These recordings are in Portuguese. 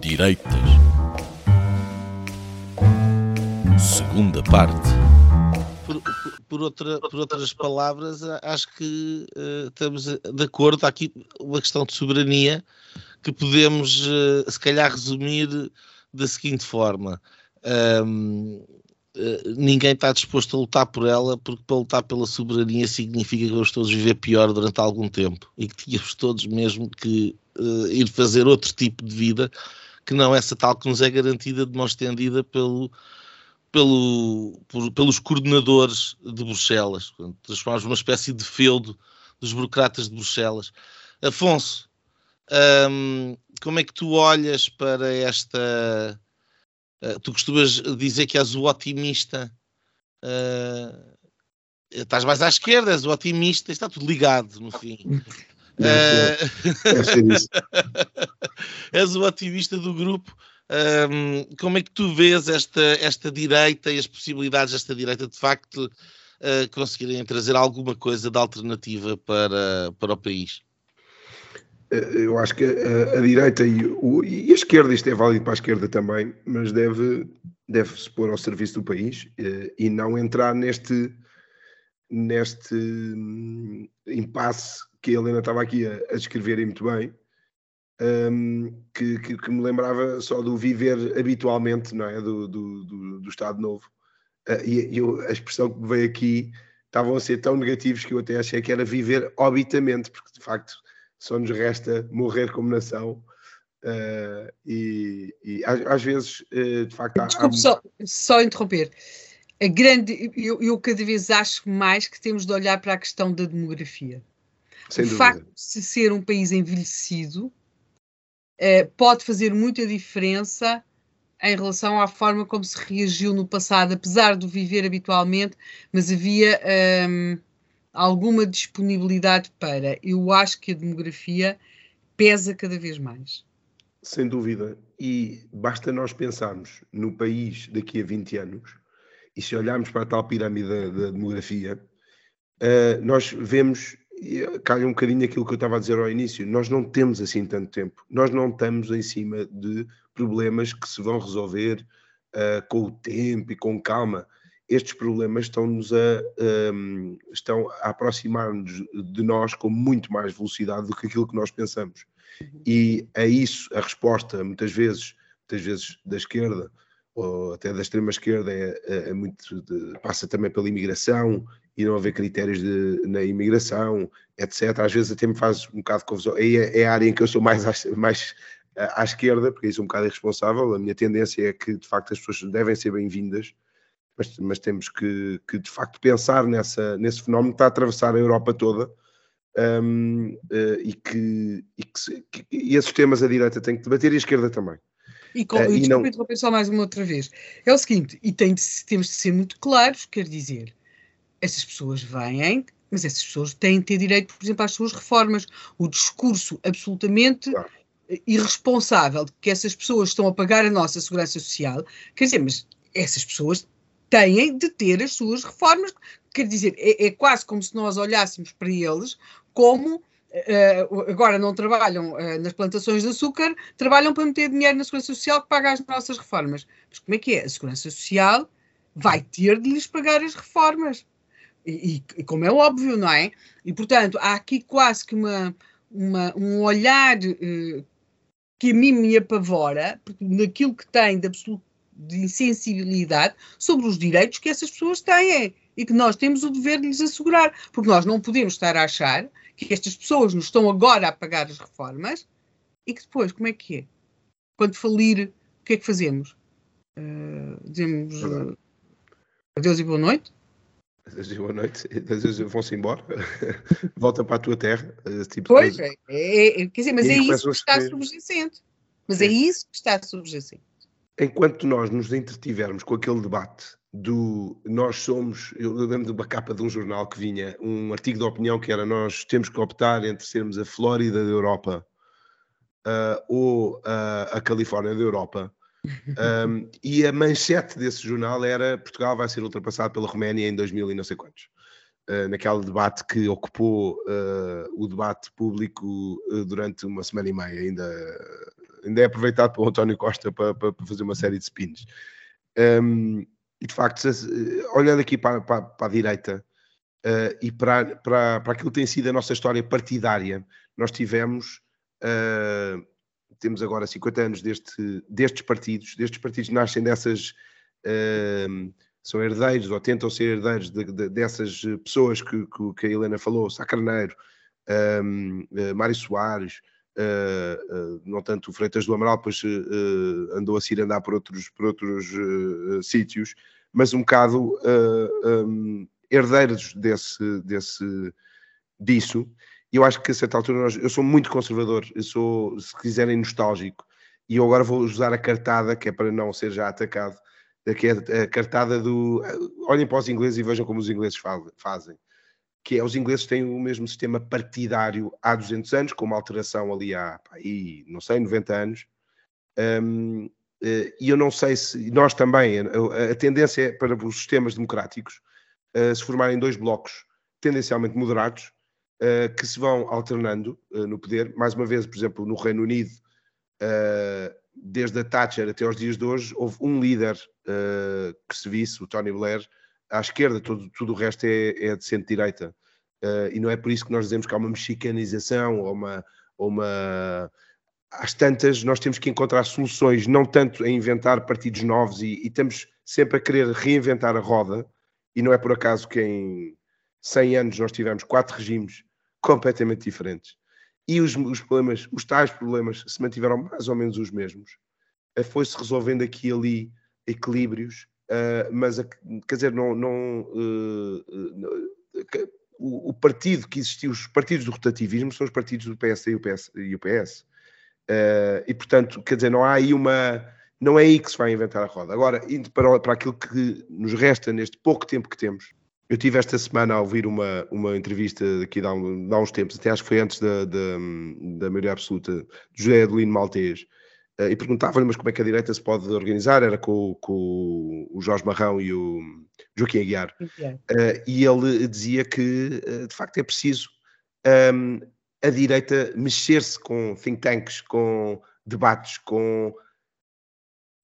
Direitas. Segunda parte. Por, por- outra- por outras palavras, acho que eh, estamos de acordo. Há aqui uma questão de soberania que podemos, eh, se calhar, resumir da seguinte forma: Ahm, eh, ninguém está disposto a lutar por ela, porque para lutar pela soberania significa que vamos todos viver pior durante algum tempo e que tínhamos todos mesmo que eh, ir fazer outro tipo de vida que não essa tal que nos é garantida de mão estendida pelo, pelo, por- pelos coordenadores de Bruxelas. Transformamos numa espécie de feudo dos burocratas de Bruxelas. Afonso, como é que tu olhas para esta. eh, tu costumas dizer que és o otimista. eh, estás mais à esquerda, és o otimista, está tudo ligado no fim. Eh, Deve ser és o otimista do grupo. Ahm, como é que tu vês esta, esta direita e as possibilidades desta direita de facto ah, conseguirem trazer alguma coisa de alternativa para, para o país? Eh, Eu acho que a, a direita e, o- e a esquerda, isto é válido para a esquerda também, mas deve, deve se pôr ao serviço do país eh, e não entrar neste, neste hum, impasse que a Helena estava aqui a, a descrever e muito bem, hum, que, que- que me lembrava só do viver habitualmente, não é? Do, do, do- do Estado Novo. Eh, e eu- a expressão que me veio aqui estavam a ser tão negativos que eu até achei que era viver obitamente, porque de facto só nos resta morrer como nação. eh, e e às, às vezes, eh, de facto, há- há- Desculpe só, só interromper. A grande, eu, eu cada vez acho mais que temos de olhar para a questão da demografia. Sem o dúvida. facto de se ser um país envelhecido eh, pode fazer muita diferença em relação à forma como se reagiu no passado, apesar de viver habitualmente, mas havia hum, alguma disponibilidade para. Eu acho que a demografia pesa cada vez mais. Sem dúvida. E basta nós pensarmos no país daqui a 20 anos, e se olharmos para a tal pirâmide da, da demografia, eh, nós vemos, calha um bocadinho aquilo que eu estava a dizer ao início, nós não temos assim tanto tempo, nós não estamos em cima de problemas que se vão resolver eh, com o tempo e com calma. Estes problemas estão-nos a, ehm, estão a aproximar-nos de nós com muito mais velocidade do que aquilo que nós pensamos. E a isso a resposta, muitas vezes, muitas vezes da esquerda, ou até da extrema esquerda, é, é- é muito de- passa também pela imigração e não haver critérios de- na imigração, etc. Às vezes até me faz um bocado de confusão. É, é a área em que eu sou mais à, mais à esquerda, porque aí sou um bocado irresponsável. A minha tendência é que, de facto, as pessoas devem ser bem-vindas, mas, mas temos que, que, de facto, pensar nessa, nesse fenómeno que está a atravessar a Europa toda um, eh, e, que, e, que que- e esses temas a direita tem que debater e a esquerda também. E, com, Eh, e e não- interromper só mais uma outra vez. É o seguinte, e tem de temos de ser muito claros, quer dizer, essas pessoas vêm, mas essas pessoas têm de ter direito, por exemplo, às suas reformas. O discurso absolutamente Claro. irresponsável de que essas pessoas estão a pagar a nossa segurança social, quer dizer, mas essas pessoas têm de ter as suas reformas. Quer dizer, é, é quase como se nós olhássemos para eles como agora não trabalham eh, nas plantações de açúcar, trabalham para meter dinheiro na Segurança Social que paga as nossas reformas. Mas como é que é? A Segurança Social vai ter de lhes pagar as reformas. E, e- como é óbvio, não é? E, portanto, há aqui quase que uma, uma- um olhar eh, que a mim me apavora, naquilo que tem de de insensibilidade sobre os direitos que essas pessoas têm e que nós temos o dever de lhes assegurar, porque nós não podemos estar a achar que estas pessoas nos estão agora a pagar as reformas e que depois, como é que é? Quando falir, o que é que fazemos? Eh, dizemos eh, adeus e boa noite? Às vezes boa noite, às vezes vão-se embora, volta para a tua terra, esse tipo Pois, é, é- é- quer dizer, mas E é isso que está subjacente. Mas é Sim. isso que está subjacente. Enquanto nós nos entretivermos com aquele debate do nós somos, eu lembro de uma capa de um jornal que vinha, um artigo de opinião que era nós temos que optar entre sermos a Flórida da Europa ah, ou ah, a Califórnia da Europa. Um, e a manchete desse jornal era Portugal vai ser ultrapassado pela Roménia em 2000 e não sei quantos. Uh, naquele debate que ocupou uh, o debate público uh, durante uma semana e meia, ainda, ainda é aproveitado pelo António Costa para, para, para fazer uma série de spins. Um, e de facto, olhando aqui para, para, para a direita uh, e para, para, para aquilo que tem sido a nossa história partidária, nós tivemos, uh, temos agora 50 anos deste, destes partidos, destes partidos nascem dessas, uh, são herdeiros ou tentam ser herdeiros de, de, dessas pessoas que, que, que, a Helena falou, Sá Carneiro, Mário Soares, Uh, uh, não tanto o Freitas do Amaral, depois uh, andou a se andar por outros, por outros sítios, mas um bocado um, herdeiros desse, desse, disso. Eu acho que a certa altura nós, eu sou muito conservador, eu sou, se quiserem, nostálgico, e eu agora vou usar a cartada, que é para não ser já atacado, que é a cartada do olhem para os ingleses e vejam como os ingleses fazem que é os ingleses têm o mesmo sistema partidário há 200 anos, com uma alteração ali há, aí, não sei, 90 anos. Um, eh, e eu não sei se nós também, a, a tendência é para os sistemas democráticos uh, se formarem dois blocos tendencialmente moderados uh, que se vão alternando uh, no poder. Mais uma vez, por exemplo, no Reino Unido, desde a Thatcher até aos dias de hoje, houve um líder que se visse, o Tony Blair, à esquerda, tudo, tudo o resto é, é de centro-direita. Uh, e não é por isso que nós dizemos que há uma mexicanização ou uma, ou uma. Às tantas, nós temos que encontrar soluções, não tanto a inventar partidos novos e, e estamos sempre a querer reinventar a roda. E não é por acaso que em 100 anos nós tivemos quatro regimes completamente diferentes. E os, os problemas, os tais problemas, se mantiveram mais ou menos os mesmos. Uh, Foi-se resolvendo aqui e ali equilíbrios Uh, mas, quer dizer, não, não uh, uh, o, o, partido que existiu, os partidos do rotativismo são os partidos do PSD e o PS. E, o PS. e portanto, quer dizer, não há aí uma. Não é aí que se vai inventar a roda. Agora, indo para, para aquilo que nos resta neste pouco tempo que temos, eu tive esta semana a ouvir uma, uma entrevista aqui há, há uns tempos, até acho que foi antes da, da, da maioria absoluta, de José Adelino Maltês, e perguntava-lhe, mas como é que a direita se pode organizar? Era com, com o Jorge Marrão e o Joaquim Aguiar. Uh, e ele dizia que, uh, de facto, é preciso um, a direita mexer-se com think tanks, com debates, com.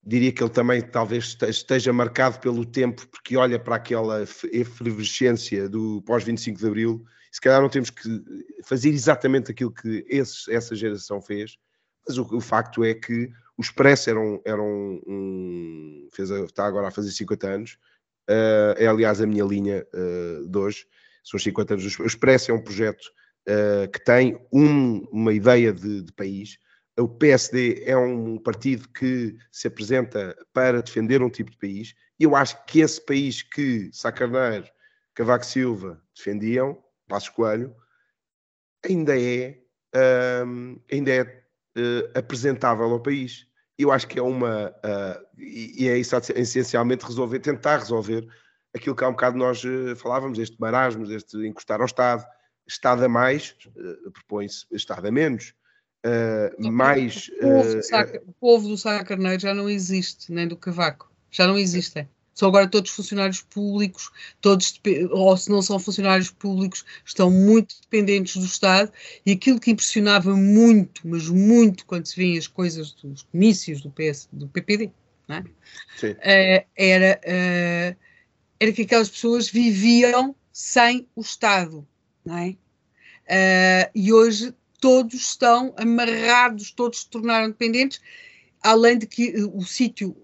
Diria que ele também talvez esteja marcado pelo tempo, porque olha para aquela efervescência do pós-25 de Abril, se calhar não temos que fazer exatamente aquilo que essa geração fez, mas o, o, facto é que o Expresso era um. Era um, um fez a, está agora a fazer 50 anos. Uh, é aliás a minha linha uh, de hoje. São os 50 anos. O Expresso é um projeto uh, que tem um, uma ideia de, de, país. O PSD é um partido que se apresenta para defender um tipo de país. E eu acho que esse país que Sá Carneiro, Cavaco Silva defendiam, Passos Coelho, ainda é, ainda é uh, apresentável ao país. Eu acho que é uma. Uh, e, é isso essencialmente resolver, tentar resolver aquilo que há um bocado nós uh, falávamos, este marasmo, este encostar ao Estado. Estado a mais, propõe-se Estado a menos. mais. O povo, o povo do Sá Carneiro já não existe, nem do Cavaco. Já não existem. São agora todos funcionários públicos, todos, ou se não são funcionários públicos, estão muito dependentes do Estado. E aquilo que impressionava muito, mas muito, quando se vêem as coisas dos comícios do, PS, do PPD, é? uh, era, uh, era que aquelas pessoas viviam sem o Estado. É? Uh, e hoje todos estão amarrados, todos se tornaram dependentes, além de que o sítio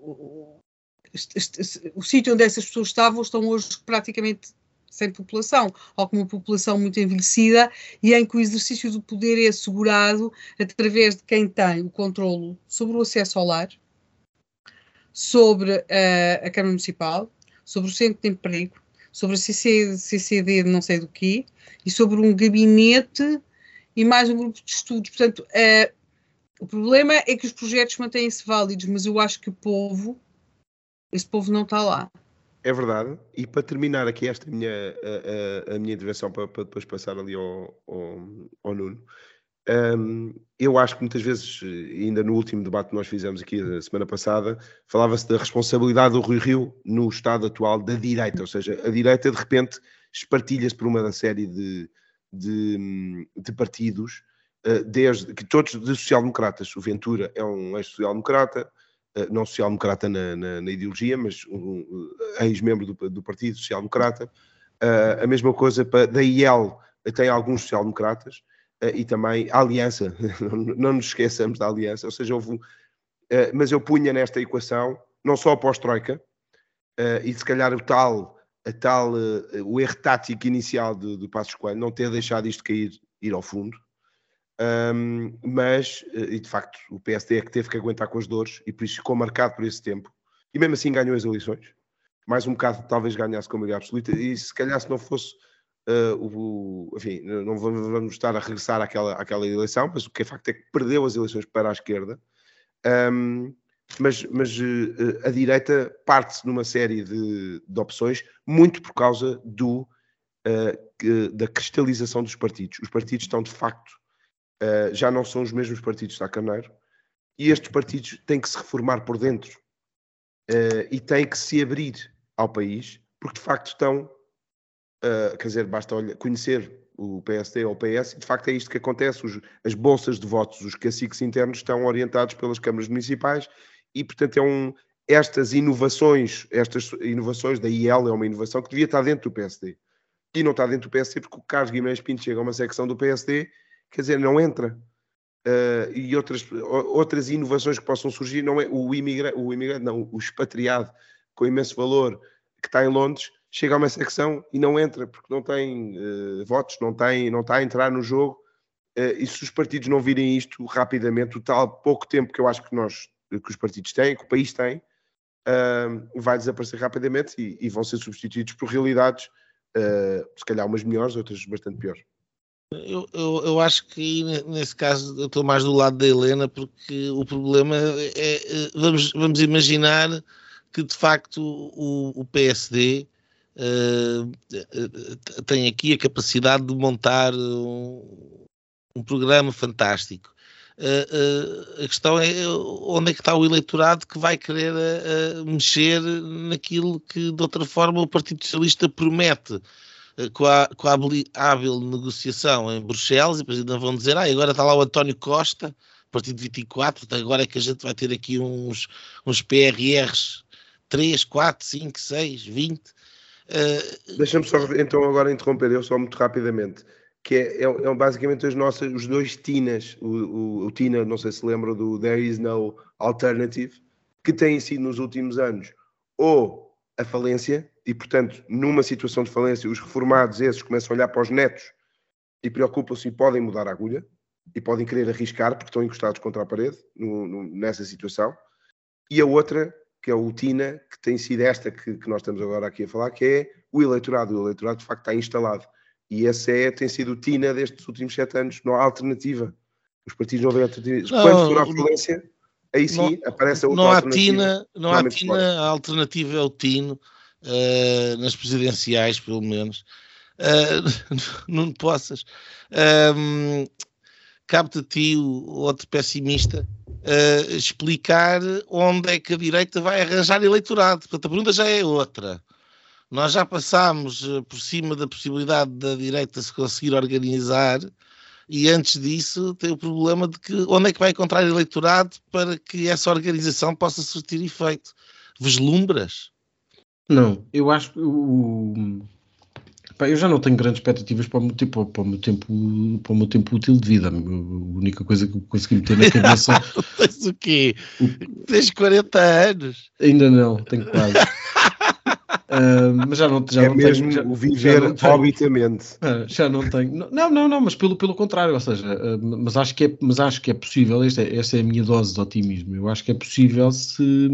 o sítio onde essas pessoas estavam estão hoje praticamente sem população, ou com uma população muito envelhecida, e em que o exercício do poder é assegurado através de quem tem o controle sobre o acesso ao lar, sobre uh, a Câmara Municipal, sobre o Centro de Emprego, sobre a CC, CCD não sei do quê, e sobre um gabinete e mais um grupo de estudos. Portanto, uh, o problema é que os projetos mantêm-se válidos, mas eu acho que o povo esse povo não está lá. É verdade. E para terminar aqui esta minha, a, a, a minha intervenção, para, para, depois passar ali ao, ao, ao Nuno, um, eu acho que muitas vezes, ainda no último debate que nós fizemos aqui a semana passada, falava-se da responsabilidade do Rui Rio no estado atual da direita, ou seja, a direita de repente espartilha-se por uma série de, de, de partidos uh, desde que todos de social-democratas. O Ventura é um ex-social-democrata, não social-democrata na, na, na, ideologia, mas um, um ex-membro do, do, Partido Social-Democrata. a mesma coisa para, da IEL, tem alguns social-democratas e também a Aliança, não nos esqueçamos da Aliança, ou seja, houve um, mas eu punha nesta equação não só a pós-Troika, e se calhar o tal a tal, uh, o erro tático inicial do, do Passos Coelho, não ter deixado isto cair, ir ao fundo, um, mas, uh, e de facto, o PSD é que teve que aguentar com as dores e por isso ficou marcado por esse tempo, e mesmo assim ganhou as eleições, mais um bocado talvez ganhasse com a maioria absoluta, e se calhar se não fosse uh, o, enfim, não vamos estar a regressar àquela, àquela eleição, mas o que é facto é que perdeu as eleições para a esquerda, um, mas, mas uh, a direita parte-se numa série de, de, opções, muito por causa do, uh, da cristalização dos partidos. Os partidos estão, de facto, uh, já não são os mesmos partidos de Carneiro, e estes partidos têm que se reformar por dentro e têm que se abrir ao país, porque, de facto, estão, quer dizer, basta olhar, conhecer o PSD ou o PS, e de facto é isto que acontece. Os, as bolsas de votos, os caciques internos estão orientados pelas câmaras municipais e, portanto, é um, estas inovações, estas inovações da IEL é uma inovação que devia estar dentro do PSD. E não está dentro do PSD porque o Carlos Guimarães Pinto chega a uma secção do PSD, quer dizer, não entra. Uh, e outras, outras inovações que possam surgir, não é o imigrante, o imigrante, não, o expatriado com imenso valor que está em Londres, chega a uma secção e não entra porque não tem uh, votos, não, tem, não está a entrar no jogo. Uh, e se os partidos não virem isto rapidamente, o tal pouco tempo que eu acho que nós que os partidos têm, que o país tem, vai desaparecer rapidamente e, e, vão ser substituídos por realidades, se calhar umas melhores, outras bastante piores. Eu, eu, eu, acho que nesse caso eu estou mais do lado da Helena, porque o problema é, é vamos, vamos imaginar que de facto o, o PSD uh, ah, tem aqui a capacidade de montar um, um programa fantástico. Uh, uh, a questão é onde é que está o eleitorado que vai querer mexer naquilo que de outra forma o Partido Socialista promete com a, com a hábil negociação em Bruxelas e depois ainda vão dizer, ah, agora está lá o António Costa, Partido 24, agora é que a gente vai ter aqui uns, uns PRRs 3, 4, 5, 6, 20. Deixa-me só então agora interromper eu só muito rapidamente que é, é, é, basicamente as nossas, os dois Tinas, o, o, o, Tina, não sei se lembram do There Is No Alternative, que têm sido nos últimos anos ou a falência, e portanto, numa situação de falência, os reformados esses começam a olhar para os netos e preocupam-se e podem mudar a agulha e podem querer arriscar porque estão encostados contra a parede no, no, nessa situação. E a outra, que é o Tina, que tem sido esta que, que nós estamos agora aqui a falar, que é o eleitorado. O eleitorado de facto está instalado e essa é, tem sido o TINA destes últimos sete anos. Não há alternativa. Os partidos não têm alternativa. Quando for a violência, aí sim não, aparece a outra não há TINA, Não há TINA, a alternativa é o TINO, uh, nas presidenciais, pelo menos. Uh, não possas. Um, Cabe-te a ti, o outro pessimista, uh, explicar onde é que a direita vai arranjar eleitorado. Portanto, a pergunta já é outra. Nós já passámos eh, por cima da possibilidade da direita se conseguir organizar e antes disso tem o problema de que onde é que vai encontrar eleitorado para que essa organização possa surtir efeito? Vislumbras? Não, eu acho que o, eu já não tenho grandes expectativas para o meu tempo, para o meu tempo, para o meu tempo útil de vida. A única coisa que eu consegui meter na cabeça. Tens o quê? O... Tens 40 anos? Ainda não, tenho quase. Uh, mas já não, já é não mesmo tenho, o viver hobbitamente. Uh, já não tenho. Não, não, não, mas pelo, pelo contrário, ou seja, uh, mas, acho que é, mas acho que é possível, esta, é, esta é a minha dose de otimismo. Eu acho que é possível se,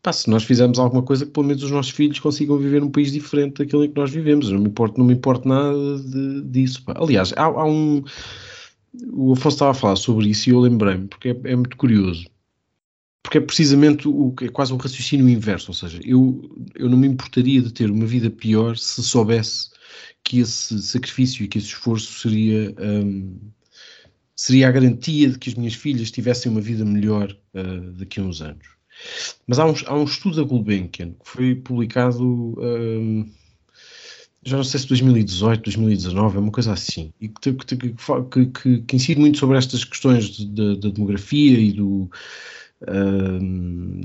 pá, se nós fizermos alguma coisa que pelo menos os nossos filhos consigam viver num país diferente daquele em que nós vivemos. Não me importa, não me importa nada de, disso. Pá. Aliás, há, há um. O Afonso estava a falar sobre isso e eu lembrei-me, porque é, é muito curioso porque é precisamente o é quase um raciocínio inverso, ou seja, eu, eu não me importaria de ter uma vida pior se soubesse que esse sacrifício e que esse esforço seria, um, seria a garantia de que as minhas filhas tivessem uma vida melhor uh, daqui a uns anos. Mas há um, há um estudo da Gulbenkian que foi publicado um, já não sei se 2018, 2019, é uma coisa assim, e que, que, que, que, incide muito sobre estas questões da demografia e do,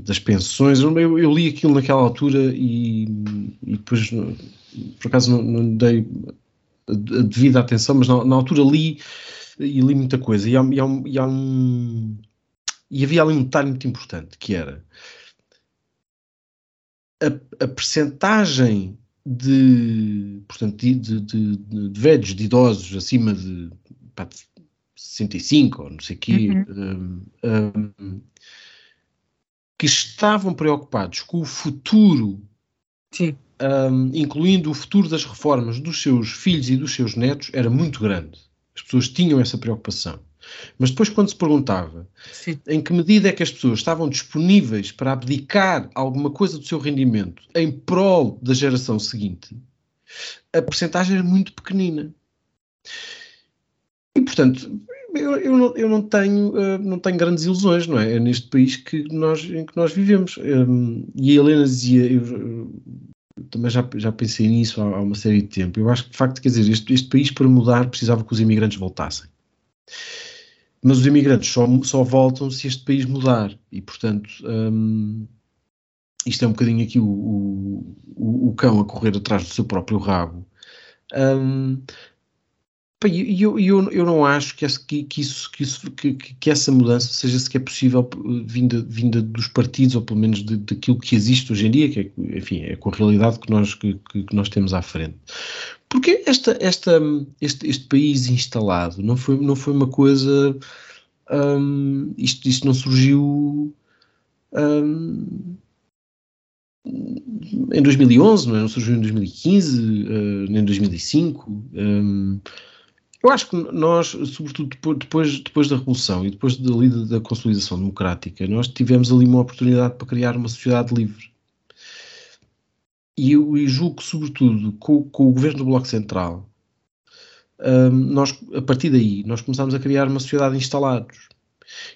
das pensões. Eu, eu, li aquilo naquela altura e, e depois, por acaso, não, não dei a devida atenção, mas na, na, altura li e li muita coisa. E, há, e, há e, há um, e havia ali um detalhe muito importante que era a, a percentagem de, portanto, de, de, de, de velhos, de idosos acima de, pá, de 65 ou não sei o quê, uhum. um, um, que estavam preocupados com o futuro, um, incluindo o futuro das reformas dos seus filhos e dos seus netos, era muito grande. As pessoas tinham essa preocupação. Mas depois, quando se perguntava Sim. em que medida é que as pessoas estavam disponíveis para abdicar alguma coisa do seu rendimento em prol da geração seguinte, a percentagem era muito pequenina. E, portanto, eu, eu, não, eu não, tenho, uh, não tenho grandes ilusões, não é? É neste país que nós, em que nós vivemos. Um, e a Helena dizia, eu, eu, também já, já pensei nisso há, há, uma série de tempo. Eu acho que, de facto, quer dizer, este, este país para mudar precisava que os imigrantes voltassem. Mas os imigrantes só, só voltam se este país mudar. E, portanto, um, isto é um bocadinho aqui o, o, o, cão a correr atrás do seu próprio rabo. Um, e eu, eu, eu não acho que, esse, que, que, isso, que, isso, que, que, essa mudança seja sequer possível vinda, vinda dos partidos, ou pelo menos de, daquilo que existe hoje em dia, que é, enfim, é com a realidade que nós, que, que nós temos à frente. Porque esta, esta, este, este país instalado não foi, não foi uma coisa. Um, isto, isto não surgiu um, em 2011, não, é? não surgiu em 2015, uh, nem em 2005. Um, eu acho que nós, sobretudo depois, depois da Revolução e depois da, da consolidação democrática, nós tivemos ali uma oportunidade para criar uma sociedade livre e eu, julgo que, sobretudo, com, com, o governo do Bloco Central, um, nós, a partir daí, nós começámos a criar uma sociedade instalados.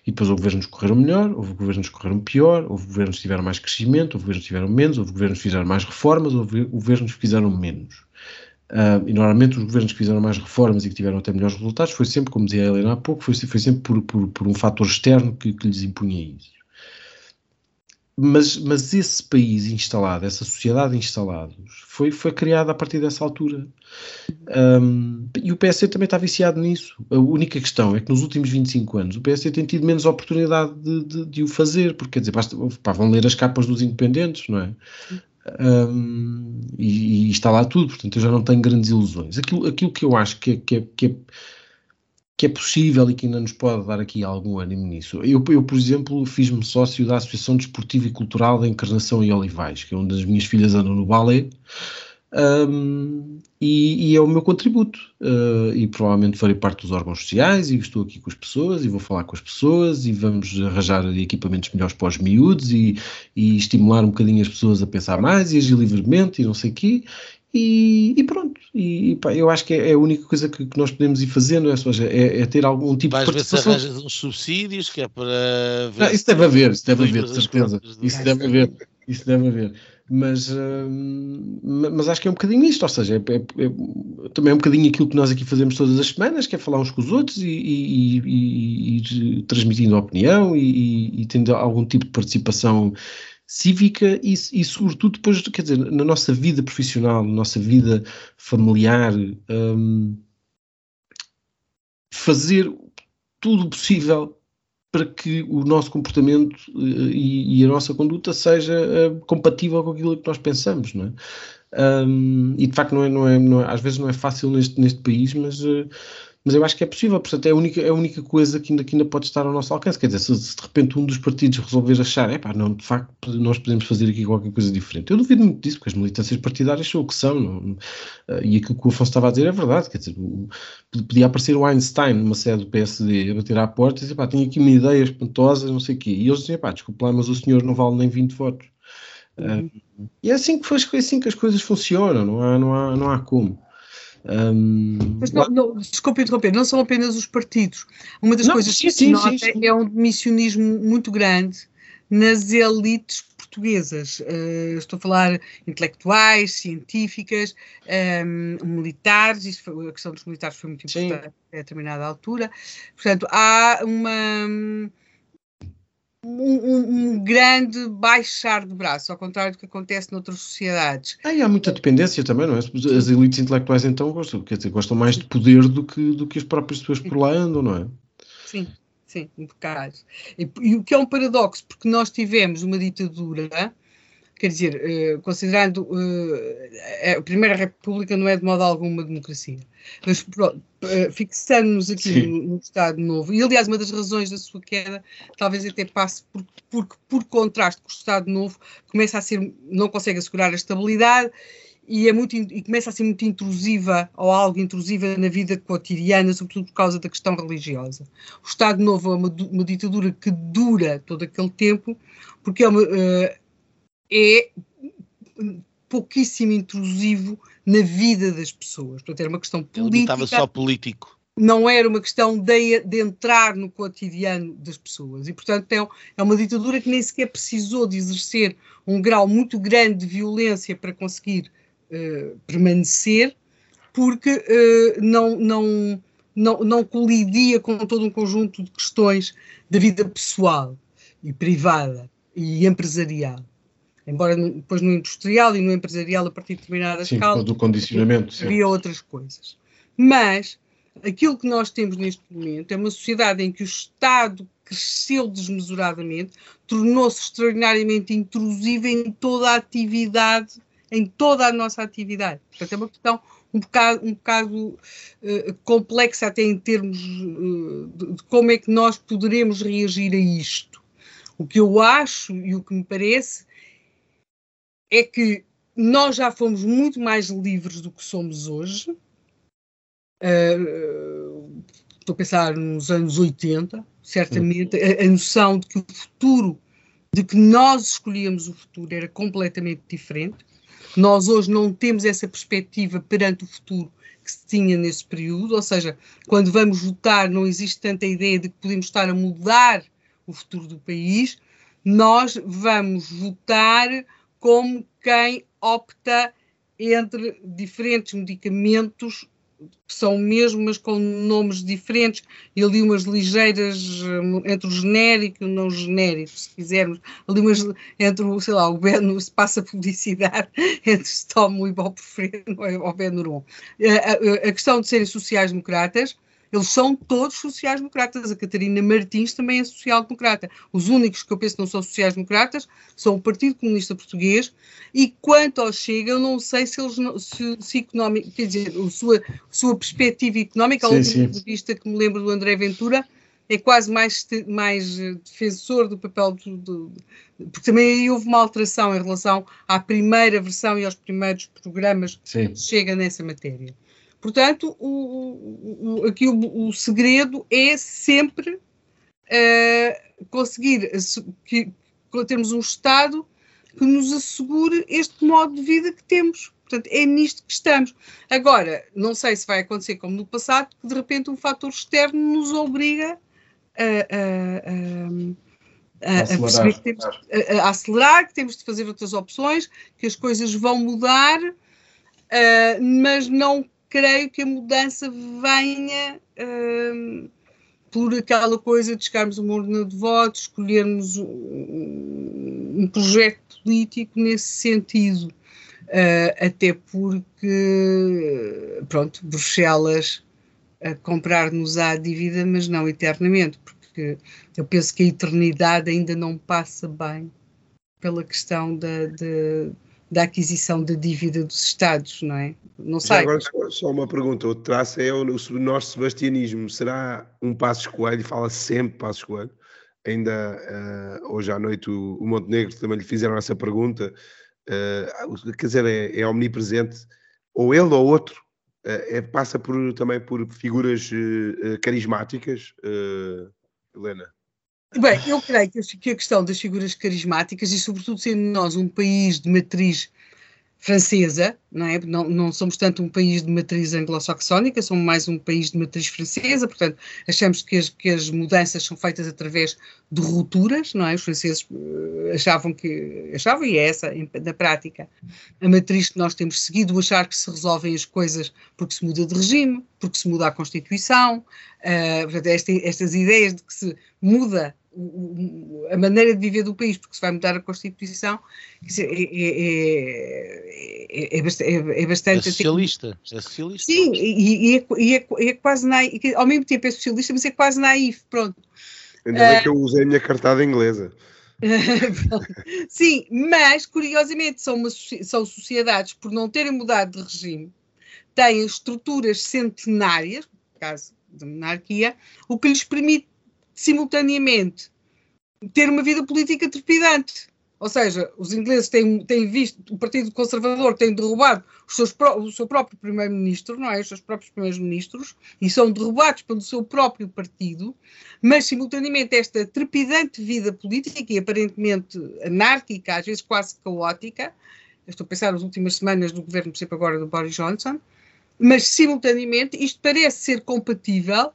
E depois houve governos que correram melhor, houve governos que correram pior, houve governos que tiveram mais crescimento, houve governos que tiveram menos, houve governos que fizeram mais reformas, houve governos que fizeram menos. Uh, e normalmente os governos que fizeram mais reformas e que tiveram até melhores resultados foi sempre, como dizia a Helena há pouco, foi, foi sempre por, por, por um fator externo que, que lhes impunha isso mas, mas esse país instalado, essa sociedade instalada, foi, foi criada a partir dessa altura. Um, e o PSD também está viciado nisso. A única questão é que nos últimos 25 anos o PSD tem tido menos oportunidade de, de, de o fazer, porque quer dizer, basta, pá, vão ler as capas dos independentes, não é? Um, e, e, está lá tudo, portanto eu já não tenho grandes ilusões. Aquilo, aquilo que eu acho que é, que é, que é que é possível e que ainda nos pode dar aqui algum ânimo nisso. Eu, eu por exemplo, fiz-me sócio da Associação Desportiva e Cultural da Encarnação e Olivais, que é onde as minhas filhas andam no balé, um, e, e, é o meu contributo. Uh, e provavelmente farei parte dos órgãos sociais e estou aqui com as pessoas e vou falar com as pessoas e vamos arranjar equipamentos melhores para os miúdos e, e estimular um bocadinho as pessoas a pensar mais e agir livremente e não sei o quê. E, e, pronto, e, pá, eu acho que é, é, a única coisa que, que, nós podemos ir fazendo, é, seja, é, é ter algum tipo Vais de participação. Ver se arranjas uns subsídios, que é para. Não, isso deve haver, isso deve haver, de certeza. Isso deve haver, isso deve haver. Mas, hum, mas acho que é um bocadinho isto, ou seja, é, é, é, também é um bocadinho aquilo que nós aqui fazemos todas as semanas, que é falar uns com os outros e, e, e, e transmitindo opinião e, tendo algum tipo de participação cívica e, e, sobretudo, depois, quer dizer, na nossa vida profissional, na nossa vida familiar, um, fazer tudo possível para que o nosso comportamento uh, e, e, a nossa conduta seja uh, compatível com aquilo que nós pensamos, não é? Um, e de facto não é, não é, não é, às vezes não é fácil neste, neste país, mas uh, mas eu acho que é possível, portanto é a única, é a única coisa que ainda, que ainda pode estar ao nosso alcance. Quer dizer, se, se de repente um dos partidos resolver achar, é pá, não, de facto nós podemos fazer aqui qualquer coisa diferente. Eu duvido muito disso, porque as militâncias partidárias são o que são, não, eh, e aquilo que o Afonso estava a dizer é verdade, quer dizer, podia aparecer o Einstein numa sede do PSD a bater à porta e dizer, pá, tenho aqui uma ideia espantosa, não sei o quê, e eles dizem, pá, desculpa lá, mas o senhor não vale nem 20 votos. Uhum. Uh, e é assim que, foi, é assim que as coisas funcionam, não há, não há, não há como. Um, Mas não, não, desculpe interromper, não são apenas os partidos. Uma das não, coisas sim, que se nota sim, sim. é um missionismo muito grande nas elites portuguesas. Uh, estou a falar intelectuais, científicas, um, militares. Isso foi, a questão dos militares foi muito importante Sim. a determinada altura. Portanto, há uma um, um, grande baixar de braço, ao contrário do que acontece noutras sociedades. Ah, e há muita dependência também, não é? As elites intelectuais então gostam, quer dizer, gostam mais de poder do que, do que as próprias pessoas por lá andam, não é? Sim, sim, um bocado. E, e o que é um paradoxo, porque nós tivemos uma ditadura quer dizer, uh, considerando uh, a Primeira República não é de modo algum uma democracia, mas uh, fixando-nos aqui no, no, Estado Novo, e aliás uma das razões da sua queda talvez até passe por, porque por contraste com o Estado Novo começa a ser, não consegue assegurar a estabilidade e, é muito, e começa a ser muito intrusiva ou algo intrusiva na vida cotidiana, sobretudo por causa da questão religiosa. O Estado Novo é uma, uma ditadura que dura todo aquele tempo, porque é uma, é pouquíssimo intrusivo na vida das pessoas. Portanto, era uma questão política. Ele estava só político. Não era uma questão de, de, entrar no cotidiano das pessoas. E, portanto, é, é uma ditadura que nem sequer precisou de exercer um grau muito grande de violência para conseguir uh, permanecer, porque uh, não, não, não, não colidia com todo um conjunto de questões da vida pessoal e privada e empresarial embora depois no industrial e no empresarial a partir de determinada sim, escala do condicionamento havia outras coisas. Mas aquilo que nós temos neste momento é uma sociedade em que o Estado cresceu desmesuradamente tornou-se extraordinariamente intrusivo em toda a atividade em toda a nossa atividade. Portanto é uma questão um bocado, um bocado uh, complexa até em termos uh, de, de como é que nós poderemos reagir a isto. O que eu acho e o que me parece é que nós já fomos muito mais livres do que somos hoje. Uh, estou a pensar nos anos 80, certamente, a, a, noção de que o futuro, de que nós escolhíamos o futuro, era completamente diferente. Nós hoje não temos essa perspectiva perante o futuro que se tinha nesse período, ou seja, quando vamos votar, não existe tanta ideia de que podemos estar a mudar o futuro do país. Nós vamos votar como quem opta entre diferentes medicamentos que são mesmo, mas com nomes diferentes, e ali umas ligeiras eh, entre o genérico e o não genérico, se quisermos, ali umas entre o, sei lá, o Ben, se passa publicidade entre Stomo e Ibuprofeno ou Benuron. A, a, a questão de serem sociais-democratas eles são todos sociais-democratas. A Catarina Martins também é social-democrata. Os únicos que eu penso que não são sociais-democratas são o Partido Comunista Português. E quanto ao Chega, eu não sei se eles se, se económico, quer dizer, a sua, sua perspectiva económica, a última entrevista que me lembro do André Ventura, é quase mais, mais eh, defensor do papel do, do, porque também aí houve uma alteração em relação à primeira versão e aos primeiros programas Sim. que chega nessa matéria. Portanto, o, o, aqui o, o, segredo é sempre uh, conseguir que, termos um Estado que nos assegure este modo de vida que temos. Portanto, é nisto que estamos. Agora, não sei se vai acontecer como no passado, que de repente um fator externo nos obriga a, a, a, a perceber que temos, acelerar, que temos de fazer outras opções, que as coisas vão mudar, uh, mas não creio que a mudança venha hum, por aquela coisa de chegarmos a uma urna de votos, escolhermos um, um projeto político nesse sentido. Uh, até porque, pronto, Bruxelas comprar-nos a dívida, mas não eternamente, porque eu penso que a eternidade ainda não passa bem pela questão da, de, da aquisição da dívida dos Estados, não é? Não sei. agora só uma pergunta, outro traço é o, o nosso sebastianismo. Será um Passos Coelho? Fala sempre Passos Coelho. Ainda uh, hoje à noite o, o, Montenegro também lhe fizeram essa pergunta. Uh, quer dizer, é, é, omnipresente. Ou ele ou outro uh, é, passa por, também por figuras carismáticas, Helena? Bem, eu creio que a questão das figuras carismáticas e, sobretudo, sendo nós um país de matriz francesa, não é? Não, não, somos tanto um país de matriz anglo-saxónica, somos mais um país de matriz francesa, portanto, achamos que as, que as mudanças são feitas através de rupturas, não é? Os franceses uh, achavam que, achavam, e é essa, na prática, a matriz que nós temos seguido, achar que se resolvem as coisas porque se muda de regime, porque se muda a Constituição, uh, portanto, esta, estas ideias de que se muda a maneira de viver do país, porque se vai mudar a Constituição, é, é, é, é, bastante. É socialista. É socialista. Sim, e, e, é, quase naif, ao mesmo tempo é socialista, mas é quase naif, pronto. Ainda bem uh, que eu usei a minha cartada inglesa. Sim, mas curiosamente são, uma, são sociedades, por não terem mudado de regime, têm estruturas centenárias, no caso da monarquia, o que lhes permite simultaneamente ter uma vida política trepidante. Ou seja, os ingleses têm, têm visto, o Partido Conservador tem derrubado seus, o seu próprio primeiro-ministro, não é? Os seus próprios primeiros-ministros, e são derrubados pelo seu próprio partido, mas simultaneamente esta trepidante vida política e aparentemente anárquica, às vezes quase caótica, estou a pensar nas últimas semanas do governo, por exemplo, agora do Boris Johnson, mas simultaneamente isto parece ser compatível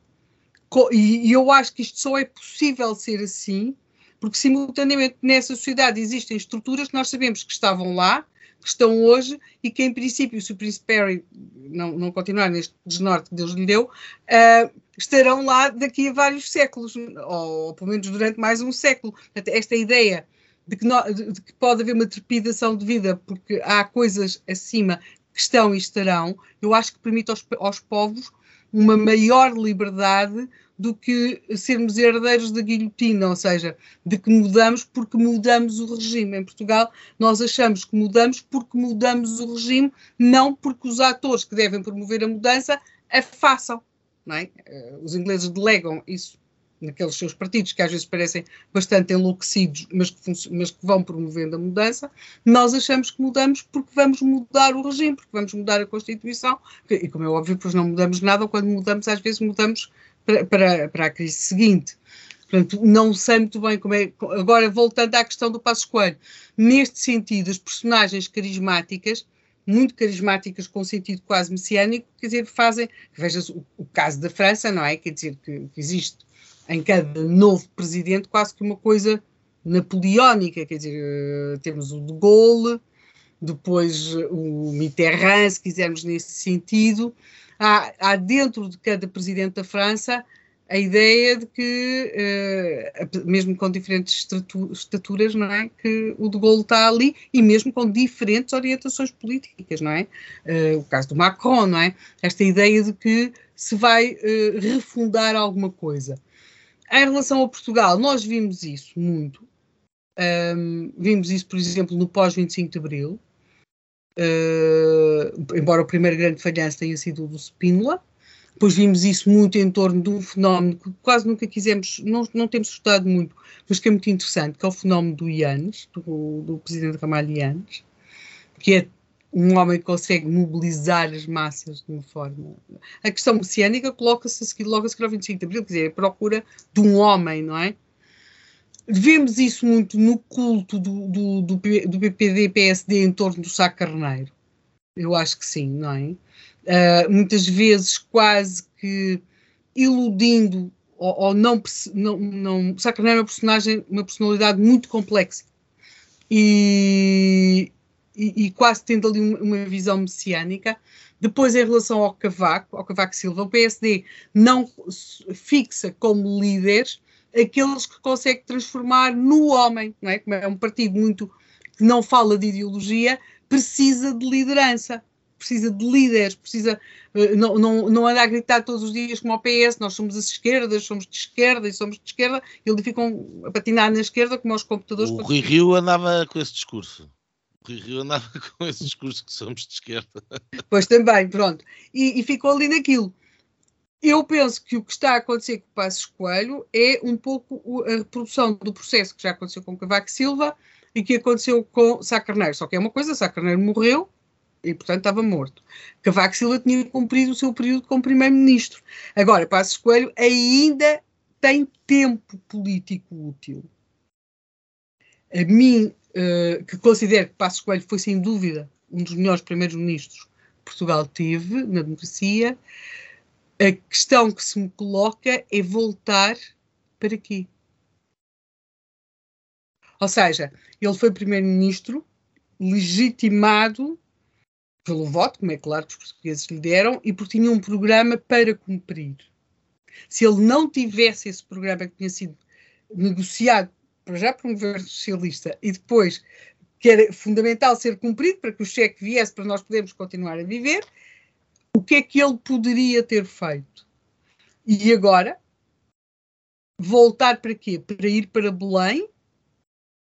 e, eu acho que isto só é possível ser assim, porque simultaneamente nessa sociedade existem estruturas que nós sabemos que estavam lá, que estão hoje e que, em princípio, se o Príncipe Perry não, não continuar neste desnorte que Deus lhe deu, uh, estarão lá daqui a vários séculos, ou, ou, pelo menos durante mais um século. Esta ideia de que, no, de que, pode haver uma trepidação de vida porque há coisas acima que estão e estarão, eu acho que permite aos, aos povos uma maior liberdade do que sermos herdeiros da guilhotina, ou seja, de que mudamos porque mudamos o regime. Em Portugal, nós achamos que mudamos porque mudamos o regime, não porque os atores que devem promover a mudança a façam. É? Eh, os ingleses delegam isso naqueles seus partidos que às vezes parecem bastante enlouquecidos, mas que, mas que, vão promovendo a mudança, nós achamos que mudamos porque vamos mudar o regime, porque vamos mudar a Constituição, e como é óbvio, pois não mudamos nada, quando mudamos, às vezes mudamos para, para, a crise seguinte. Portanto, não sei muito bem como é. Agora, voltando à questão do Passo Coelho, neste sentido, as personagens carismáticas, muito carismáticas, com sentido quase messiânico, quer dizer, fazem. Veja o, o caso da França, não é? Quer dizer, que, que, existe em cada novo presidente quase que uma coisa napoleónica, quer dizer, uh, temos o de Gaulle, depois o Mitterrand, se quisermos nesse sentido, há, há dentro de cada presidente da França a ideia de que, uh, mesmo com diferentes estaturas, não é? Que o de Gaulle está ali e mesmo com diferentes orientações políticas, não é? Uh, o caso do Macron, não é? Esta ideia de que se vai uh, refundar alguma coisa. Em relação a Portugal, nós vimos isso muito. Vimos isso, por exemplo, no pós-25 de Abril, uh, embora o primeiro grande falhanço tenha sido o do Spínola. Depois vimos isso muito em torno de um fenómeno que quase nunca quisemos, não, não temos estudado muito, mas que é muito interessante, que é o fenómeno do Ianes, do, do presidente Ramalho Ianes, que é um homem que consegue mobilizar as massas de uma forma. A questão messiânica coloca-se logo a seguir ao 25 de Abril, quer dizer, a procura de um homem, não é? Vemos isso muito no culto do, do, do, do PPD-PSD em torno do Sá Carneiro. Eu acho que sim, não é? Uh, muitas vezes quase que iludindo ou, ou não, não, não. Sá Carneiro é uma personagem, uma personalidade muito complexa. E, e, e, quase tendo ali uma visão messiânica. Depois, em relação ao Cavaco, ao Cavaco Silva, o PSD não fixa como líderes aqueles que consegue transformar no homem, não é? Como é um partido muito que não fala de ideologia, precisa de liderança, precisa de líderes, precisa eh, não, não, não anda a gritar todos os dias como ao PS, nós somos as esquerdas, somos de esquerda e somos de esquerda, e eles ficam a patinar na esquerda como aos computadores. O Rui Rio andava com esse discurso. O Rui Rio andava com esse discurso que somos de esquerda. Pois também, pronto. E, e ficou ali naquilo eu penso que o que está a acontecer com o Passos Coelho é um pouco a reprodução do processo que já aconteceu com Cavaco Silva e que aconteceu com Sá Carneiro. Só que é uma coisa, Sá Carneiro morreu e, portanto, estava morto. Cavaco Silva tinha cumprido o seu período como primeiro-ministro. Agora, Passos Coelho ainda tem tempo político útil. A mim uh, que considero que Passos Coelho foi sem dúvida um dos melhores primeiros ministros que Portugal teve na democracia. A questão que se me coloca é voltar para aqui. Ou seja, ele foi primeiro-ministro legitimado pelo voto, como é claro que os portugueses lhe deram, e porque tinha um programa para cumprir. Se ele não tivesse esse programa que tinha sido negociado para já por um governo socialista e depois que era fundamental ser cumprido para que o cheque viesse para nós podermos continuar a viver, o que é que ele poderia ter feito? E agora, voltar para quê? Para ir para Belém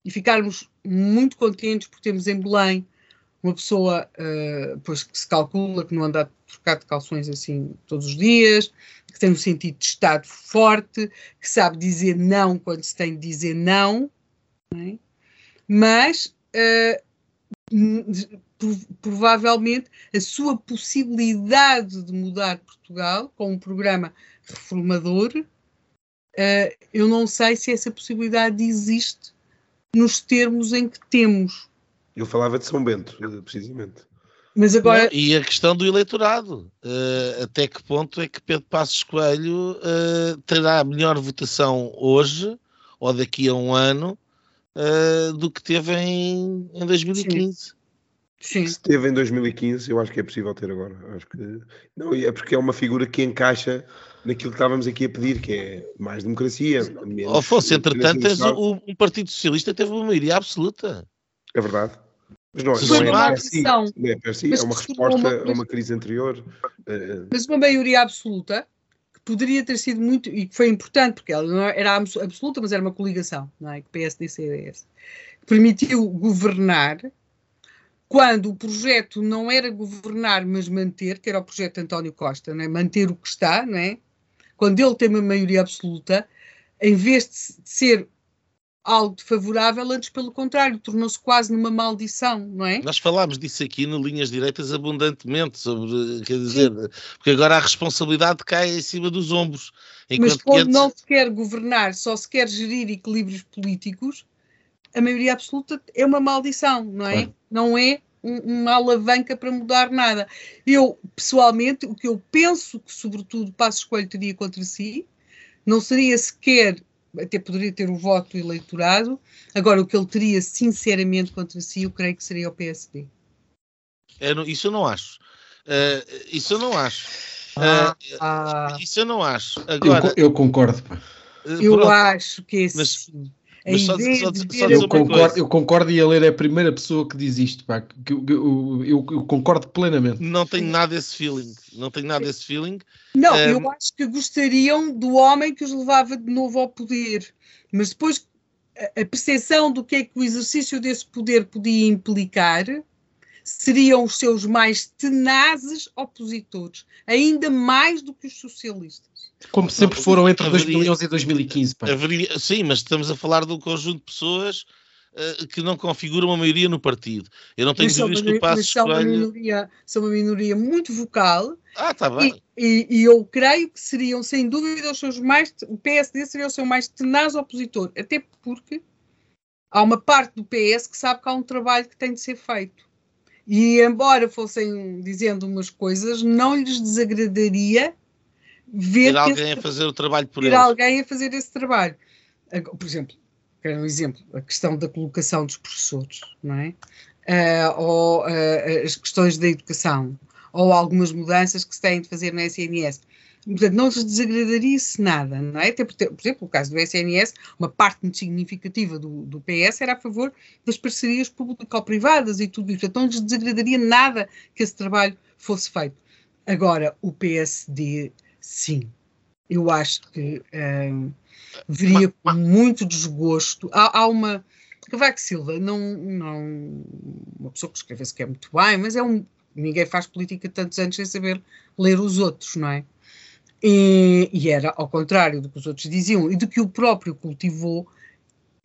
e ficarmos muito contentes por termos em Belém uma pessoa uh, pois, que se calcula que não anda a trocar de calções assim todos os dias, que tem um sentido de Estado forte, que sabe dizer não quando se tem de dizer não, não é? mas uh, provavelmente a sua possibilidade de mudar Portugal com um programa reformador, uh, eu não sei se essa possibilidade existe nos termos em que temos eu falava de São Bento, eh, precisamente. Mas agora... Não, e a questão do eleitorado. Uh, até que ponto é que Pedro Passos Coelho uh, terá melhor votação hoje ou daqui a um ano uh, do que teve em, em 2015? Sim. Sim. Se teve em 2015, eu acho que é possível ter agora. Acho que não é porque é uma figura que encaixa naquilo que estávamos aqui a pedir, que é mais democracia. Afonso, entretanto, o, o Partido Socialista teve uma maioria absoluta. É verdade. Mas não, não, é, uma é, si, não é per si, é uma resposta uma, a uma crise anterior. Eh, mas uma maioria absoluta, poderia ter sido muito, e que foi importante, porque ela não era absoluta, mas era uma coligação, não é? Que PSD e CDS, que permitiu governar quando o projeto não era governar, mas manter, que era o projeto de António Costa, não é? manter o que está, não é? quando ele tem uma maioria absoluta, em vez de ser algo de favorável, antes pelo contrário, tornou-se quase numa maldição, não é? Nós falámos disso aqui no Linhas Direitas abundantemente, sobre, quer dizer, Sim. porque agora a responsabilidade cai em cima dos ombros. Mas quando antes... não se quer governar, só se quer gerir equilíbrios políticos, a maioria absoluta é uma maldição, não é? Claro. Não é um, uma alavanca para mudar nada. Eu, pessoalmente, o que eu penso que, sobretudo, Passo Escolho teria contra si, não seria sequer até poderia ter o voto eleitorado. Agora, o que ele teria sinceramente contra si, eu creio que seria o PSD. É, isso eu não acho. Uh, isso eu não acho. Uh, ah, isso eu não acho. Agora, eu, eu concordo. Eu pronto, acho que esse. Mas, mas só, só, só eu, concordo, eu concordo e a ler é a primeira pessoa que diz isto, pá, que, eu, eu, eu, concordo plenamente. Não tenho nada desse feeling. Não tenho nada desse feeling. Não, um, eu acho que gostariam do homem que os levava de novo ao poder. Mas depois a, a percepção do que é que o exercício desse poder podia implicar seriam os seus mais tenazes opositores, ainda mais do que os socialistas. Como sempre foram entre haveria, 2011 e 2015. Haveria, sim, mas estamos a falar de um conjunto de pessoas uh, que não configuram uma maioria no partido. Eu não tenho dúvidas que o Passo são Uma minoria, são uma minoria muito vocal. Ah, está bem. E, e, e, eu creio que seriam, sem dúvida, os seus mais. O PSD seria o seu mais tenaz opositor. Até porque há uma parte do PS que sabe que há um trabalho que tem de ser feito. E embora fossem dizendo umas coisas, não lhes desagradaria ver alguém esse, a fazer o trabalho por eles. alguém a fazer esse trabalho. Por exemplo, quero um exemplo, a questão da colocação dos professores, não é? Uh, ou uh, as questões da educação, ou algumas mudanças que se têm de fazer no SNS. Portanto, não lhes desagradaria-se nada, não é? Até por, por exemplo, o caso do SNS, uma parte muito significativa do, do PS era a favor das parcerias público-privadas e tudo isso. Portanto, não lhes desagradaria nada que esse trabalho fosse feito. Agora, o PSD sim. Eu acho que um, veria com muito desgosto. Há, há uma. Cavaco Silva, não, não. Uma pessoa que escreve-se que é muito bem, mas é um. Ninguém faz política tantos anos sem saber ler os outros, não é? E, era ao contrário do que os outros diziam e do que o próprio cultivou,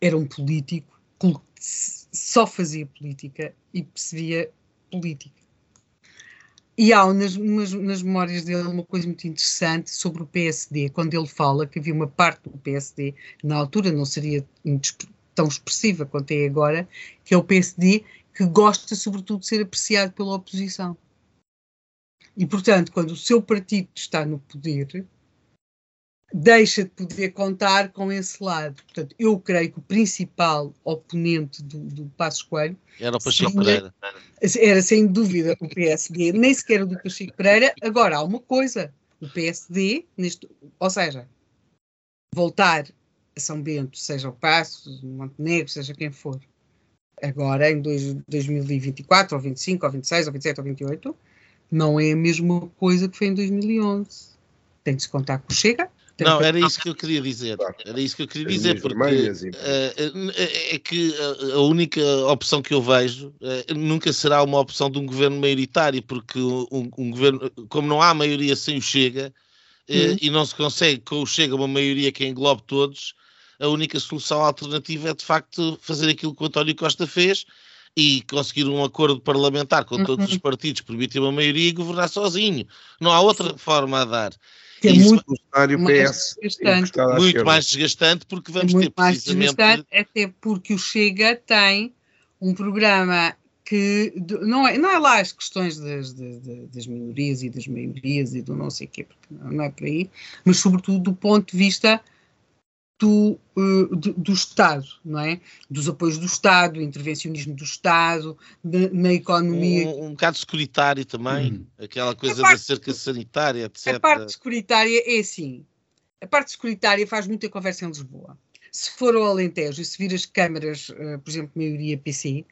era um político que só fazia política e percebia política. E há nas, nas, nas, memórias dele uma coisa muito interessante sobre o PSD, quando ele fala que havia uma parte do PSD, na altura não seria tão expressiva quanto é agora, que é o PSD, que gosta sobretudo de ser apreciado pela oposição. E, portanto, quando o seu partido está no poder, deixa de poder contar com esse lado. Portanto, eu creio que o principal oponente do, do Passos Coelho Era o Pacheco Sim, Pereira. era sem dúvida o PSD, nem sequer o do Pacheco Pereira. Agora, há uma coisa: o PSD, neste, ou seja, voltar a São Bento, seja o Passos, o Montenegro, seja quem for, agora em dois, 2024, ou 25, ou 26, ou 27, ou 28, não é a mesma coisa que foi em 2011. Tem de se contar com o Chega. tem Não, era isso que eu queria dizer. Era isso que eu queria As dizer, porque eh, é que a- única opção que eu vejo eh, nunca será uma opção de um governo maioritário, porque um, um governo, como não há maioria sem o Chega, eh, Uhum. e não se consegue com o Chega uma maioria que englobe todos, a única solução alternativa é de facto fazer aquilo que o António Costa fez e conseguir um acordo parlamentar com todos Uhum. os partidos, permitir uma maioria e governar sozinho. Não há outra forma a dar. que é isso- muito, O cenário mais PS desgastante. muito mais desgastante porque é vamos ter muito mais precisamente desgastante, até porque o Chega tem um programa que não é, não é lá as questões das, das, das minorias e das maiorias e do não sei o quê, porque não não é por aí, mas sobretudo do ponto de vista do, eh, do, do Estado, não é? Dos apoios do Estado, intervencionismo do Estado, de- na economia. um, um bocado securitário também, Uhum. aquela coisa parte- da cerca sanitária, etc. A parte securitária é assim. A parte securitária faz muita conversa em Lisboa. Se for ao Alentejo e se vir as câmaras, eh, por exemplo, maioria PC,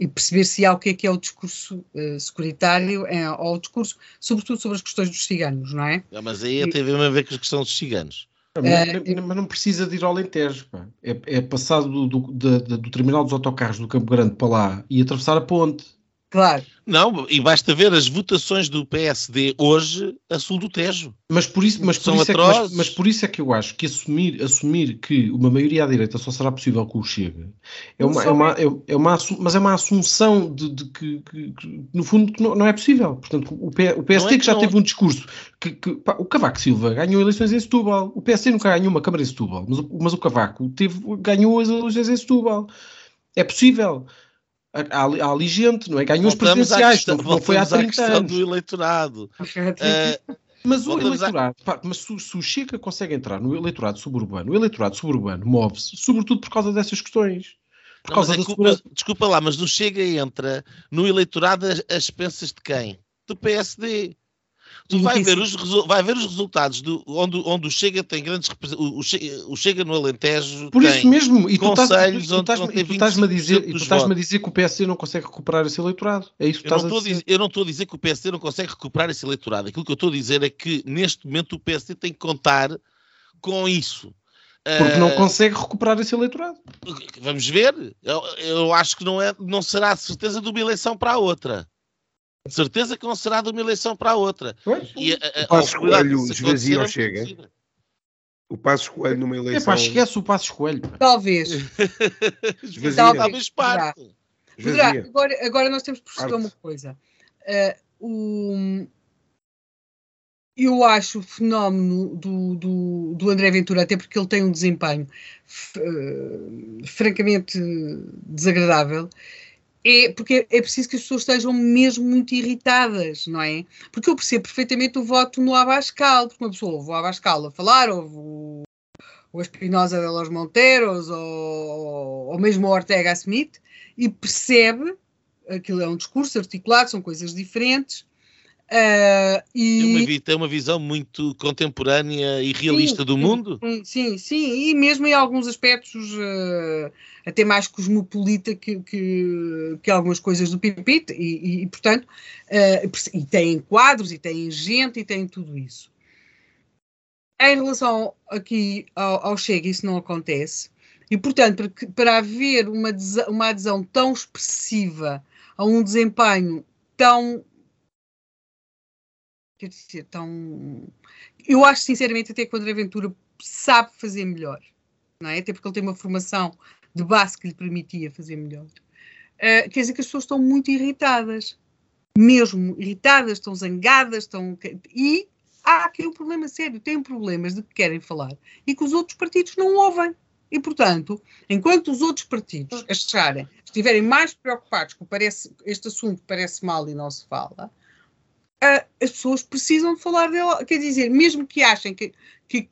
e perceber se há o que é que é o discurso eh, securitário, é, ou o discurso, sobretudo sobre as questões dos ciganos, não é? Ah, Mas aí tem mesmo a ver com a questão dos ciganos. Mas, É, mas não precisa de ir ao Alentejo. É, é passar do, do, da- do terminal dos autocarros do Campo Grande para lá e atravessar a ponte. Claro. Não, e basta ver as votações do PSD hoje a sul do Tejo. Mas por isso, mas por São isso, é, que, mas, atrozes. mas por isso é que eu acho que assumir, assumir que uma maioria à direita só será possível com o Chega é uma, é uma, é, é uma mas é uma assunção de, de que, que- que, no fundo que não, não é possível. Portanto, o, P- o PSD é que que já não- teve um discurso que, que, pá, o Cavaco Silva ganhou eleições em Setúbal, o PSD nunca ganhou uma Câmara em Setúbal, mas, o- mas o Cavaco teve, ganhou as eleições em Setúbal. É possível. Há, ali gente, não é? Ganhou os Voltamos à presidenciais, questão- não, não foi há voltamos à 30 questão anos. do eleitorado. Ah, Mas o à- eleitorado, pá, mas se, o- se o Chega consegue entrar no eleitorado suburbano, o eleitorado suburbano move-se, sobretudo por causa dessas questões. Por não, causa é da culpa- segurança. desculpa lá, mas o Chega entra no eleitorado às, às expensas de quem? Do PSD. Tu vai ver, os, vai ver os resultados do, onde, onde o Chega tem grandes o, o Chega, no Alentejo Por tem isso mesmo, e tu estás- estás-me e estás-me a 25% dizer, e tu a dizer que o PSD não consegue recuperar esse eleitorado. É isso que Eu não, estás a estou a dizer. dizer, eu não estou a dizer que o PSD não consegue recuperar esse eleitorado. Aquilo que eu estou a dizer é que neste momento o PSD tem que contar com isso. Porque não Ah, consegue recuperar esse eleitorado. Vamos ver. Eu, eu acho que não, é, não será de certeza de uma eleição para a outra. De certeza que não será de uma eleição para a outra. E a, a, a Passos possibilidade Coelho disso esvazia acontecer o é Chega. muito reduzida. O Passo Coelho numa É eleição. pá, esquece o passo escolho. pá. Talvez. Esvazia. Talvez. Talvez parte. Poderá. Agora, agora nós temos que perceber uma coisa. Eh, o- eu acho o fenómeno do, do, do André Ventura, até porque ele tem um desempenho eh, francamente desagradável, é porque é preciso que as pessoas estejam mesmo muito irritadas, não é? Porque eu percebo perfeitamente o voto no Abascal, porque uma pessoa ouve o Abascal a falar, ouve o, o Espinosa de los Monteros ou, ou mesmo o Ortega Smith e percebe aquilo é um discurso articulado, são coisas diferentes. Ah, Tem uma, e, tem uma visão muito contemporânea e realista Sim, do mundo. sim, Sim, e mesmo em alguns aspectos ah, até mais cosmopolita que, que, que algumas coisas do PP, e, e, e, portanto, ah, e tem quadros, e tem gente, e tem tudo isso. Em relação aqui ao, ao Chega, isso não acontece. E, portanto, para, que- para haver uma, uma adesão tão expressiva a um desempenho tão. Quer dizer, tão. Eu acho, sinceramente, até que o André Ventura sabe fazer melhor. Não é? Até porque ele tem uma formação de base que lhe permitia fazer melhor. Ah, quer dizer que as pessoas estão muito irritadas. Mesmo irritadas, estão zangadas, estão. E há aqui um problema sério. Têm problemas de que querem falar e que os outros partidos não ouvem. E, portanto, enquanto os outros partidos acharem, estiverem mais preocupados com parece, este assunto parece mal e não se fala, uh, as pessoas precisam de falar dele. Quer dizer, mesmo que achem que, que,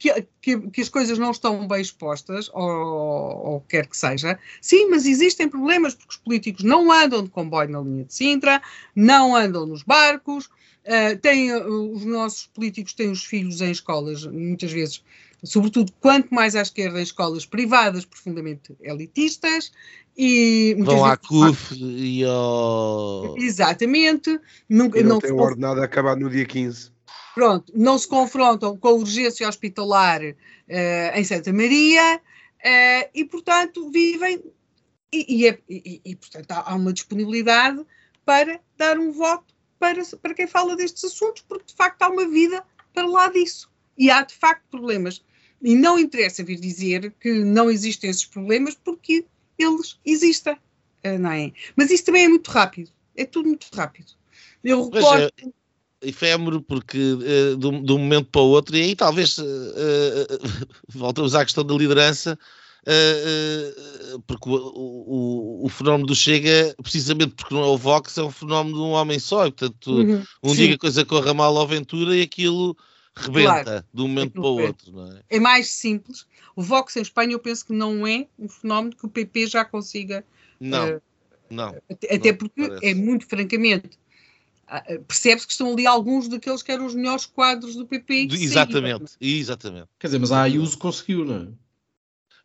que, que as coisas não estão bem expostas, ou, quer que seja, sim, mas existem problemas porque os políticos não andam de comboio na linha de Sintra, não andam nos barcos, uh, têm, uh, os nossos políticos têm os filhos em escolas, muitas vezes sobretudo quanto mais à esquerda em escolas privadas profundamente elitistas e vão à CUF e ao exatamente nunca, e não, não tem ordenado a acabar no dia 15 pronto, não se confrontam com a urgência hospitalar uh, em Santa Maria uh, e portanto vivem e, e, é, e, e portanto há, há uma disponibilidade para dar um voto para, para quem fala destes assuntos, porque de facto há uma vida para lá disso. E há de facto problemas. E não interessa vir dizer que não existem esses problemas, porque eles existem. Eh, não é? Mas isso também é muito rápido. É tudo muito rápido. Eu recordo. É, efêmero, porque uh, de, um, de, um, momento para o outro, e aí talvez uh, uh, voltamos à questão da liderança. porque o, o, o, fenómeno do Chega, precisamente porque não é o Vox, é um fenómeno de um homem só. E, portanto, uhum, um sim. dia a coisa corra mal ao Ventura e aquilo rebenta claro, de um momento para o outro. Não é? é mais simples. O Vox em Espanha eu penso que não é um fenómeno que o PP já consiga. Não, uh, não. Até, até porque parece. é muito francamente. Uh, Percebe-se que estão ali alguns daqueles que eram os melhores quadros do PP. Exatamente, exatamente. Quer dizer, mas a Ayuso conseguiu, não é?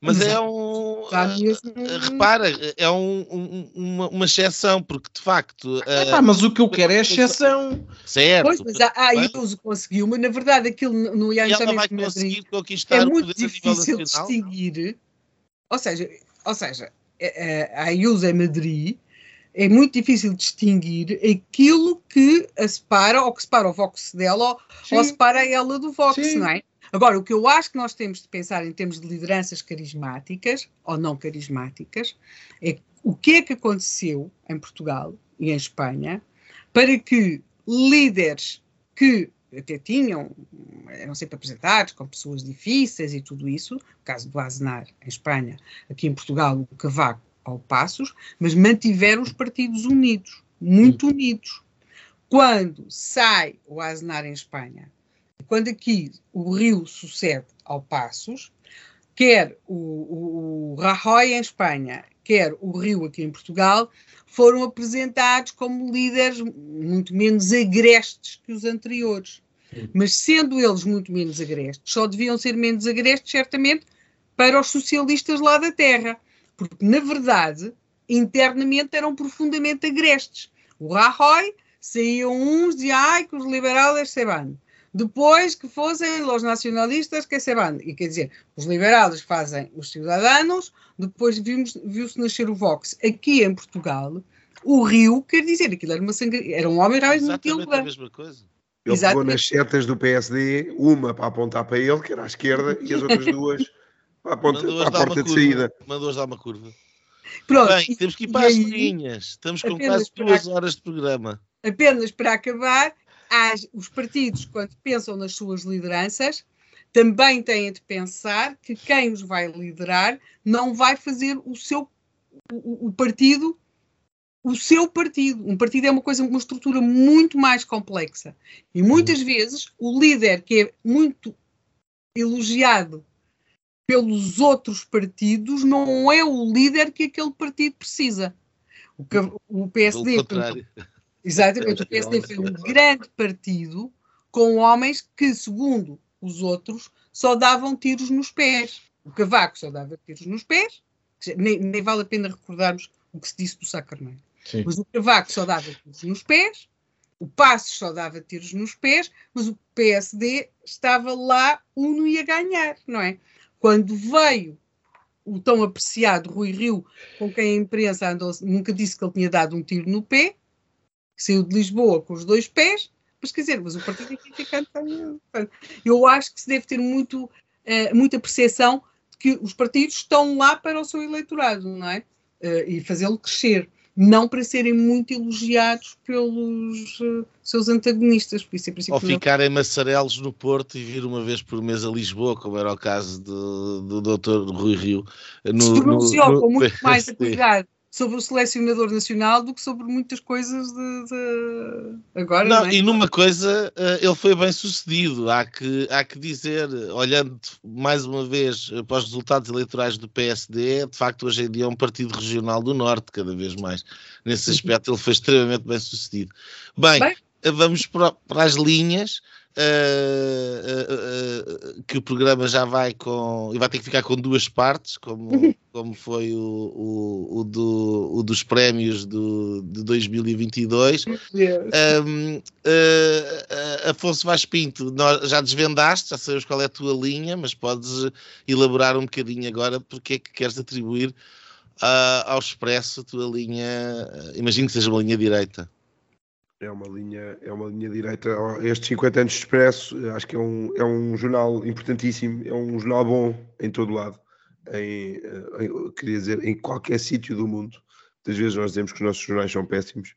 Mas é um. Uh, repara, é um, um, uma, uma exceção, porque de facto. Uh, mas o que eu quero é exceção. Certo. Pois, mas a, a IUSO conseguiu, mas na verdade aquilo no Ian ela vai conseguir conquistar é muito difícil distinguir. Ou seja, ou seja, a IUSO é Madrid. É muito difícil distinguir aquilo que a separa, ou que separa o Vox dela, ou, ou separa ela do Vox, Sim. não é? Agora, o que eu acho que nós temos de pensar em termos de lideranças carismáticas ou não carismáticas é o que é que aconteceu em Portugal e em Espanha para que líderes que até tinham, eram sempre apresentados com pessoas difíceis e tudo isso, no caso do Aznar em Espanha, aqui em Portugal o Cavaco ao Passos, mas mantiveram os partidos unidos, muito unidos. Quando sai o Aznar em Espanha quando aqui o Rio sucede ao Passos, quer o, o, o Rajoy em Espanha, quer o Rio aqui em Portugal, foram apresentados como líderes muito menos agrestes que os anteriores. Mas sendo eles muito menos agrestes, só deviam ser menos agrestes, certamente, para os socialistas lá da terra. Porque, na verdade, internamente eram profundamente agrestes. O Rajoy saíam uns de ai que os liberais se van depois que fossem os nacionalistas que se van. E quer dizer, os liberais fazem os cidadãos, depois viu-se nascer o Vox. Aqui em Portugal, o Rio, quer dizer, aquilo era, uma sangre... era um homem muito Exatamente a mesma coisa. Ele pegou nas setas do PSD, uma para apontar para ele, que era à esquerda, e as outras duas para, apontar, para a porta de saída. Mandou-as dar uma curva. Pronto, Bem, temos que ir para as linhas. Estamos com quase duas horas de programa. Apenas para acabar, os partidos, quando pensam nas suas lideranças, também têm de pensar que quem os vai liderar não vai fazer o seu o, o partido o seu partido. Um partido é uma coisa, uma estrutura muito mais complexa. E muitas uhum. vezes o líder que é muito elogiado pelos outros partidos não é o líder que aquele partido precisa. O, PSD, Exatamente, o PSD foi um grande partido com homens que, segundo os outros, só davam tiros nos pés. O Cavaco só dava tiros nos pés, nem, nem vale a pena recordarmos o que se disse do Sá Carneiro. Mas o Cavaco só dava tiros nos pés, o Passos só dava tiros nos pés, mas o PSD estava lá uno e a ganhar, não é? Quando veio o tão apreciado Rui Rio, com quem a imprensa andou, nunca disse que ele tinha dado um tiro no pé, saiu de Lisboa com os dois pés, mas quer dizer, mas o Partido aqui fica. Eu acho que se deve ter muito, uh, muita percepção de que os partidos estão lá para o seu eleitorado, não é? Uh, e fazê-lo crescer. não para serem muito elogiados pelos uh, seus antagonistas. Por isso, Ou ficarem massarelos no Porto e vir uma vez por mês a Lisboa, como era o caso do, do Dr. Rui Rio. No, se pronunciou com muito mais a sobre o selecionador nacional do que sobre muitas coisas de, de... agora. Não, não é? e numa coisa uh, ele foi bem sucedido, há que, há que dizer, olhando mais uma vez para os resultados eleitorais do PSD, de facto hoje em dia é um partido regional do Norte, cada vez mais. Nesse aspecto ele foi extremamente bem sucedido. Bem, bem. vamos para, para as linhas. Uh, uh, uh, que o programa já vai com e vai ter que ficar com duas partes, como, como foi o, o, o, do, o dos prémios do, de 2022. Um, Afonso Vaz Pinto, nós já desvendaste, já sabemos qual é a tua linha, mas podes elaborar um bocadinho agora porque é que queres atribuir ao Expresso a tua linha, imagino que seja uma linha direita é uma linha, é uma linha direita. Estes 50 anos de Expresso, acho que é um, é um jornal importantíssimo, é um jornal bom em todo lado, em, em queria dizer, em qualquer sítio do mundo. Muitas vezes nós dizemos que os nossos jornais são péssimos,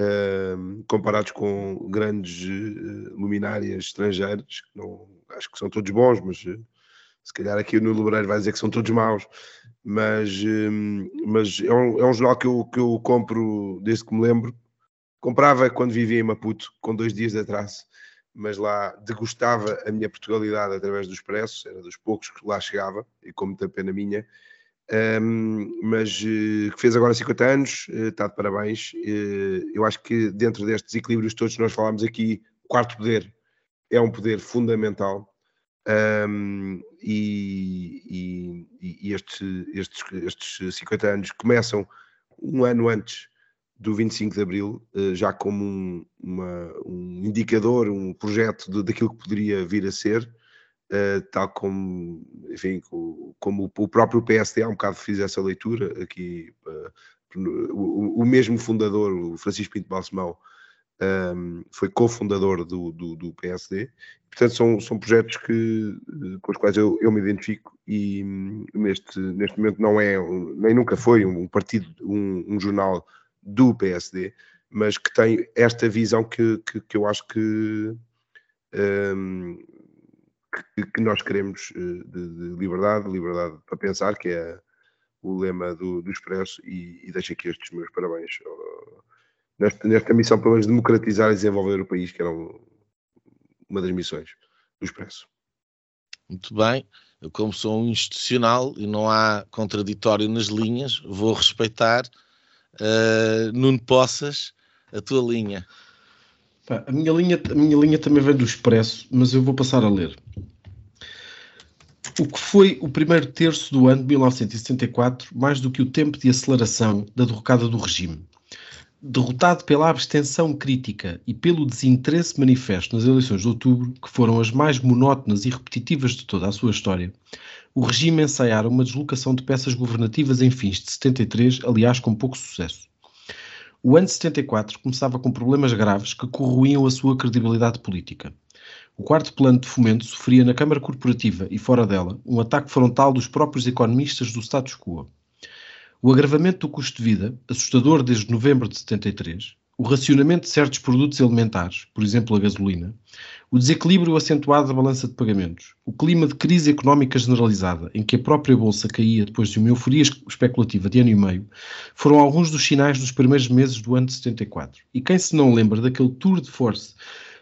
uh, comparados com grandes uh, luminárias estrangeiras, que não, acho que são todos bons, mas uh, se calhar aqui no Lebreiro vai dizer que são todos maus. Mas, mas é, um, é um jornal que eu, que eu compro desde que me lembro Comprava quando vivia em Maputo, com dois dias de atraso, mas lá degustava a minha Portugalidade através do Expresso, era dos poucos que lá chegava, e com muita pena minha. Um, mas uh, que fez agora 50 anos, uh, está de parabéns. Uh, eu acho que dentro destes equilíbrios todos nós falámos aqui, o quarto poder é um poder fundamental. Um, e, e, e estes, estes 50 anos começam um ano antes do 25 de Abril, eh, já como um, uma, um indicador, um projeto de, daquilo que poderia vir a ser, uh, tal como, enfim, como o próprio PSD há um bocado fiz essa leitura aqui, uh, o, o, mesmo fundador, o Francisco Pinto Balsemão, um, ehm, foi cofundador do, do, do, PSD, portanto são, são projetos que, com os quais eu, eu me identifico e neste, neste momento não é, nem nunca foi um partido, um, um jornal do PSD, mas que tem esta visão que, que, que eu acho que, um, que, que, nós queremos eh, de, de, liberdade, liberdade para pensar, que é o lema do, do Expresso, e, e deixo aqui estes meus parabéns nesta, nesta missão, pelo menos, democratizar e desenvolver o país, que era um, uma das missões do Expresso. Muito bem. Eu, como sou um institucional e não há contraditório nas linhas, vou respeitar Uh, Nuno Poças, a tua linha. A, minha linha. A minha linha também vem do Expresso, mas eu vou passar a ler. O que foi o primeiro terço do ano de 1974, mais do que o tempo de aceleração da derrocada do regime. Derrotado pela abstenção crítica e pelo desinteresse manifesto nas eleições de outubro, que foram as mais monótonas e repetitivas de toda a sua história, o regime ensaiara uma deslocação de peças governativas em fins de 73, aliás com pouco sucesso. O ano de 74 começava com problemas graves que corroíam a sua credibilidade política. O quarto plano de fomento sofria na Câmara Corporativa e fora dela um ataque frontal dos próprios economistas do status quo. O agravamento do custo de vida, assustador desde novembro de 73, o racionamento de certos produtos elementares, por exemplo a gasolina, o desequilíbrio acentuado da balança de pagamentos, o clima de crise económica generalizada, em que a própria Bolsa caía depois de uma euforia especulativa de ano e meio, foram alguns dos sinais dos primeiros meses do ano de 74. E quem se não lembra daquele tour de force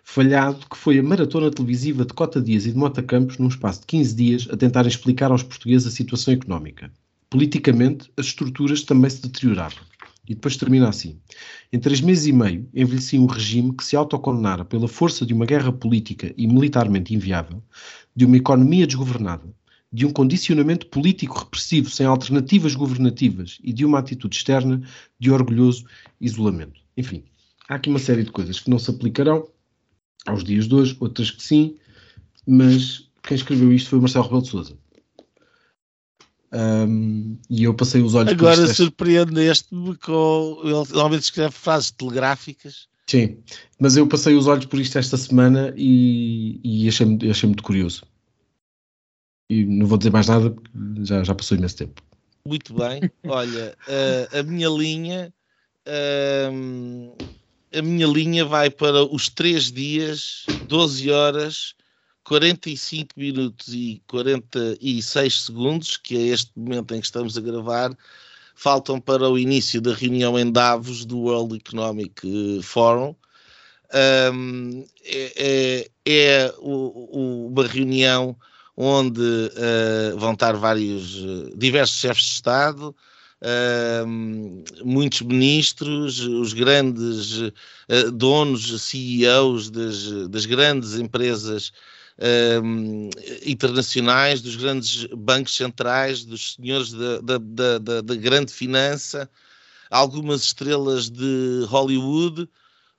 falhado que foi a maratona televisiva de Cota Dias e de Mota Campos num espaço de 15 dias a tentar explicar aos portugueses a situação económica. Politicamente, as estruturas também se deterioravam. E depois termina assim. Em três meses e meio, envelhecia um regime que se autocondenara pela força de uma guerra política e militarmente inviável, de uma economia desgovernada, de um condicionamento político repressivo sem alternativas governativas e de uma atitude externa de orgulhoso isolamento. Enfim, há aqui uma série de coisas que não se aplicarão aos dias de hoje, outras que sim, mas quem escreveu isto foi o Marcelo Rebelo de Sousa. Um, e eu passei os olhos Agora surpreendeste-me com. Ele normalmente escreve frases telegráficas. Sim, mas eu passei os olhos por isto esta semana e, e achei, achei muito curioso. E não vou dizer mais nada porque já, já passou imenso tempo. Muito bem. Olha, a minha linha hum, a minha linha vai para os 3 dias, 12 horas, 45 minutos e 46 segundos, que é este momento em que estamos a gravar, faltam para o início da reunião em Davos do World Economic Forum. Um, é, é, é o, o, uma reunião onde uh, vão estar vários, diversos chefes de Estado, muitos ministros, os grandes uh, donos, CEOs das, das grandes empresas uh, internacionais, dos grandes bancos centrais, dos senhores da, da, grande finança, algumas estrelas de Hollywood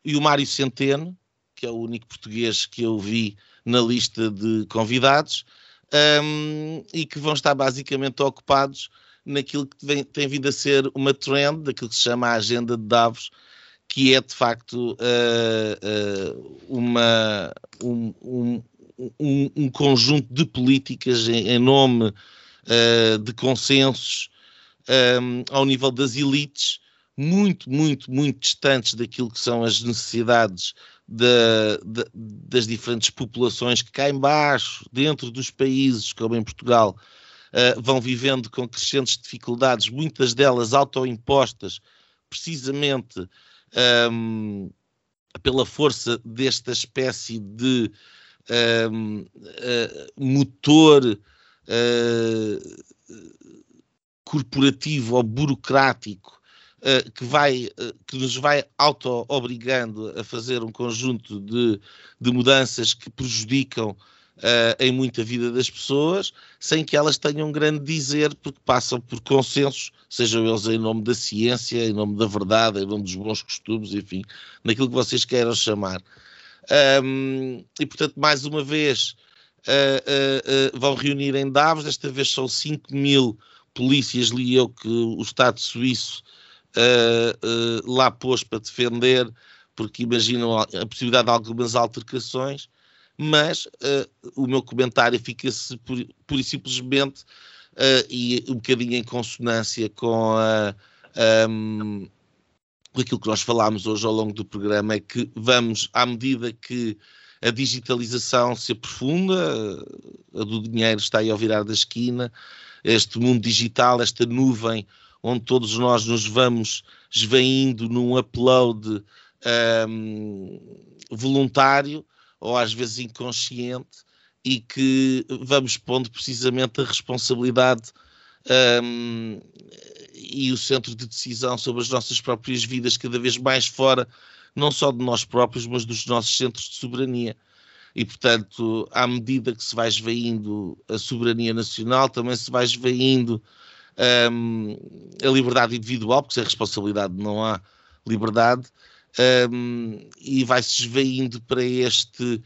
e o Mário Centeno, que é o único português que eu vi na lista de convidados, um, e que vão estar basicamente ocupados naquilo que vem, tem vindo a ser uma trend, daquilo que se chama a agenda de Davos, que é de facto uh, uh, uma, um, um, um, um, conjunto de políticas em, em nome uh, de consensos um, ao nível das elites, muito, muito, muito distantes daquilo que são as necessidades da, da, das diferentes populações que cá embaixo, dentro dos países, como em Portugal, uh, vão vivendo com crescentes dificuldades, muitas delas autoimpostas, precisamente um, pela força desta espécie de uh, eh, motor uh, corporativo ou burocrático uh, que, vai, que nos vai auto-obrigando a fazer um conjunto de, de mudanças que prejudicam uh, em muita vida das pessoas, sem que elas tenham um grande dizer, porque passam por consensos, sejam eles em nome da ciência, em nome da verdade, em nome dos bons costumes, enfim, naquilo que vocês queiram chamar. Um, e portanto, mais uma vez, uh, uh, vão reunir em Davos, desta vez são 5 mil polícias, li eu que o Estado suíço lá pôs para defender, porque imaginam a possibilidade de algumas altercações. Mas o meu comentário fica-se pura e simplesmente e um bocadinho em consonância com a, um, aquilo que nós falámos hoje ao longo do programa, é que vamos, à medida que a digitalização se aprofunda, a do dinheiro está aí ao virar da esquina, este mundo digital, esta nuvem onde todos nós nos vamos esvaindo num upload um, voluntário, ou às vezes inconsciente, e que vamos pondo precisamente a responsabilidade um, e o centro de decisão sobre as nossas próprias vidas cada vez mais fora, não só de nós próprios, mas dos nossos centros de soberania. E, portanto, à medida que se vai esvaindo a soberania nacional, também se vai esvaindo um, a liberdade individual, porque sem responsabilidade não há liberdade, um, e vai-se esvaindo para este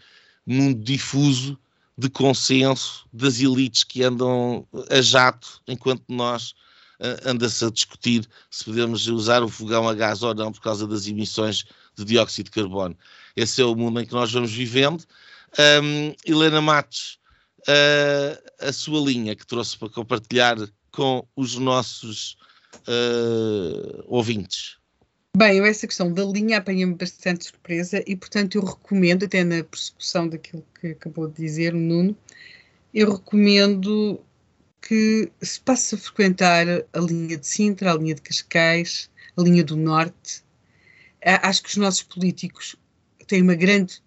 mundo difuso de consenso das elites que andam a jato, enquanto nós anda-se a discutir se podemos usar o fogão a gás ou não por causa das emissões de dióxido de carbono. Esse é o mundo em que nós vamos vivendo. Um, Helena Matos, uh, a sua linha que trouxe para compartilhar com os nossos uh, ouvintes. Bem, eu essa questão da linha apanha-me bastante surpresa e, portanto, eu recomendo, até na persecução daquilo que acabou de dizer o Nuno, eu recomendo que se passe a frequentar a linha de Sintra, a linha de Cascais, a linha do Norte. Acho que os nossos políticos têm uma grande.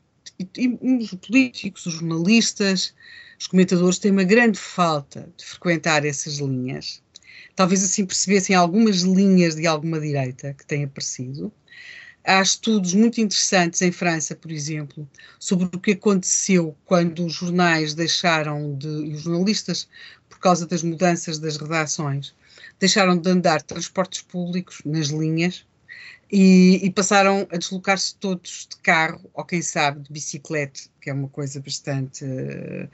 Os políticos, os jornalistas, os comentadores têm uma grande falta de frequentar essas linhas talvez assim percebessem algumas linhas de alguma direita que têm aparecido. Há estudos muito interessantes em França, por exemplo, sobre o que aconteceu quando os jornais deixaram de, os jornalistas, por causa das mudanças das redações, deixaram de andar transportes públicos nas linhas e, e passaram a deslocar-se todos de carro, ou quem sabe de bicicleta, que é uma coisa bastante uh,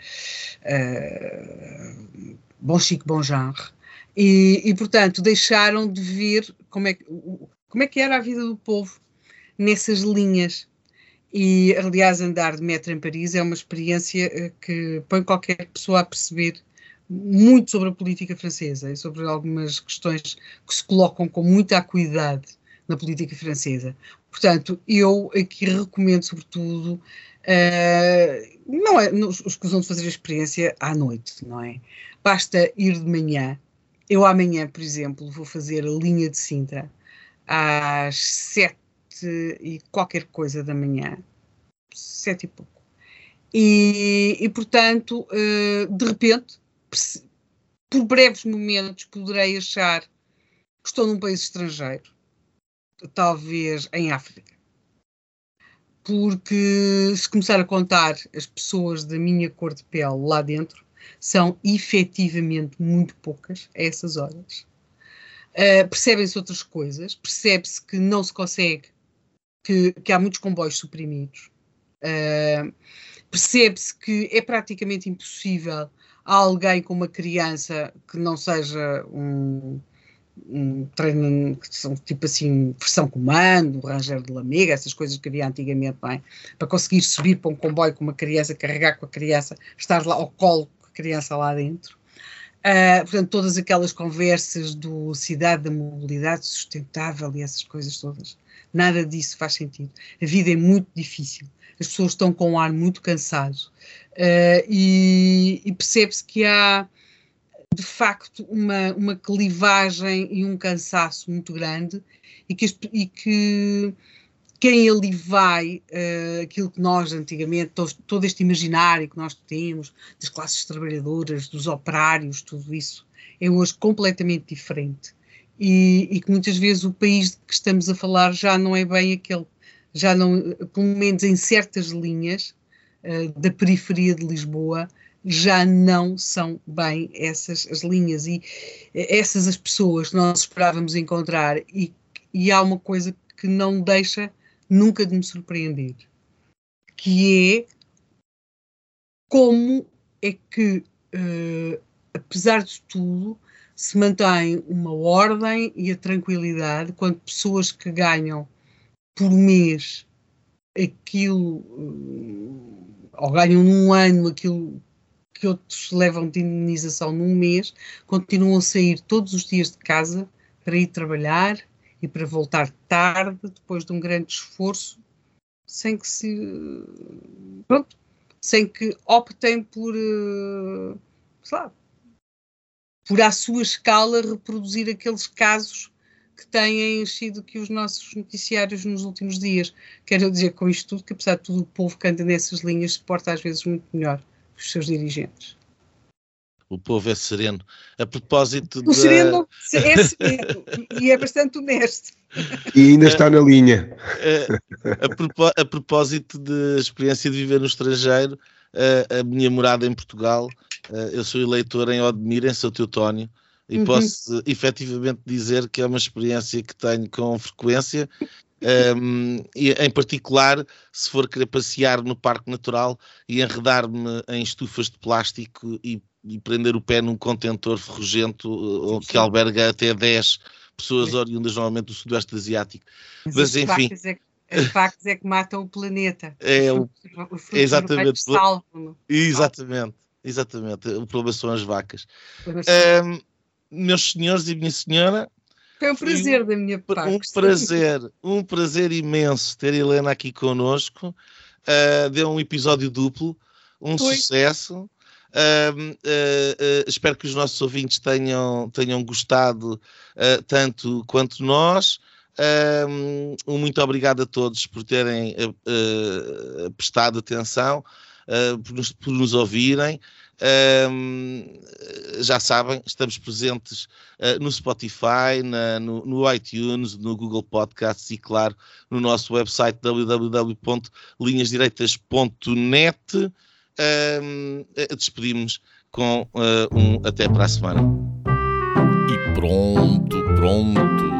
uh, bom chique, bom genre. E, e, portanto, deixaram de ver como é, como é que era a vida do povo nessas linhas. E, aliás, andar de metro em Paris é uma experiência eh, que põe qualquer pessoa a perceber muito sobre a política francesa e sobre algumas questões que se colocam com muita acuidade na política francesa. Portanto, eu aqui recomendo, sobretudo, uh, não é, os que de fazer a experiência à noite, não é? Basta ir de manhã. Eu amanhã, por exemplo, vou fazer a linha de Sintra às sete e qualquer coisa da manhã, sete e pouco. E, e portanto, uh, de repente, por breves momentos, poderei achar que estou num país estrangeiro, talvez em África. Porque se começar a contar as pessoas da minha cor de pele lá dentro, são efetivamente muito poucas a essas horas. Uh, Percebem-se outras coisas, percebe-se que não se consegue, que, que há muitos comboios suprimidos. Uh, Percebe-se que é praticamente impossível a alguém com uma criança que não seja um, um treino que são tipo assim, versão comando, Ranger de Lamega, essas coisas que havia antigamente, bem, para conseguir subir para um comboio com uma criança, carregar com a criança, estar lá ao colo com a criança lá dentro. Uh, portanto, todas aquelas conversas do cidade da mobilidade sustentável e essas coisas todas. Nada disso faz sentido. A vida é muito difícil. As pessoas estão com um ar muito cansado. Uh, e, e percebe-se que há de facto uma, uma clivagem e um cansaço muito grande e que, e que quem ali vai, uh, aquilo que nós antigamente, todo, todo, este imaginário que nós temos, das classes trabalhadoras, dos operários, tudo isso, é hoje completamente diferente. E, e, que muitas vezes o país de que estamos a falar já não é bem aquele, já não, pelo menos em certas linhas uh, da periferia de Lisboa, já não são bem essas as linhas. E essas as pessoas que nós esperávamos encontrar e, e há uma coisa que não deixa nunca de me surpreender que é como é que uh, apesar de tudo se mantém uma ordem e a tranquilidade quando pessoas que ganham por mês aquilo uh, ou ganham num ano aquilo que outros levam de indenização num mês, continuam a sair todos os dias de casa para ir trabalhar e para voltar tarde, depois de um grande esforço, sem que se. Pronto, sem que optem por. Eh, sei lá, por à sua escala reproduzir aqueles casos que têm sido que os nossos noticiários nos últimos dias. Quero dizer com isto tudo que, apesar de tudo, o povo que anda nessas linhas se porta às vezes muito melhor os seus dirigentes. O povo é sereno. A propósito o da... sereno é sereno e é bastante honesto. E ainda está na linha. A, a, a propósito da experiência de viver no estrangeiro, a, a, minha morada em Portugal, eu sou eleitor em Odmira, em São Teutónio, e uhum. posso efetivamente dizer que é uma experiência que tenho com frequência um, e, em particular, se for querer passear no Parque Natural e enredar-me em estufas de plástico e, e, prender o pé num contentor ferrugento sim, que alberga até 10 pessoas oriundas normalmente do Sudoeste Asiático. Mas, Mas enfim. É as vacas é que matam o planeta. É, o, o exatamente. Exatamente, exatamente. O problema são as vacas. Um, meus senhores e minha senhora, foi um prazer da minha parte. Um prazer, um prazer imenso ter Helena aqui connosco. Uh, deu um episódio duplo, um Foi. sucesso. Uh, uh, espero que os nossos ouvintes tenham, tenham gostado tanto quanto nós. um muito obrigado a todos por terem prestado atenção, por nos, por, nos, ouvirem. Um, já sabem, estamos presentes uh, no Spotify, na, no, no, iTunes, no Google Podcasts e, claro, no nosso website www.linhasdireitas.net. Um, despedimos com uh, um até para a semana. E pronto, pronto.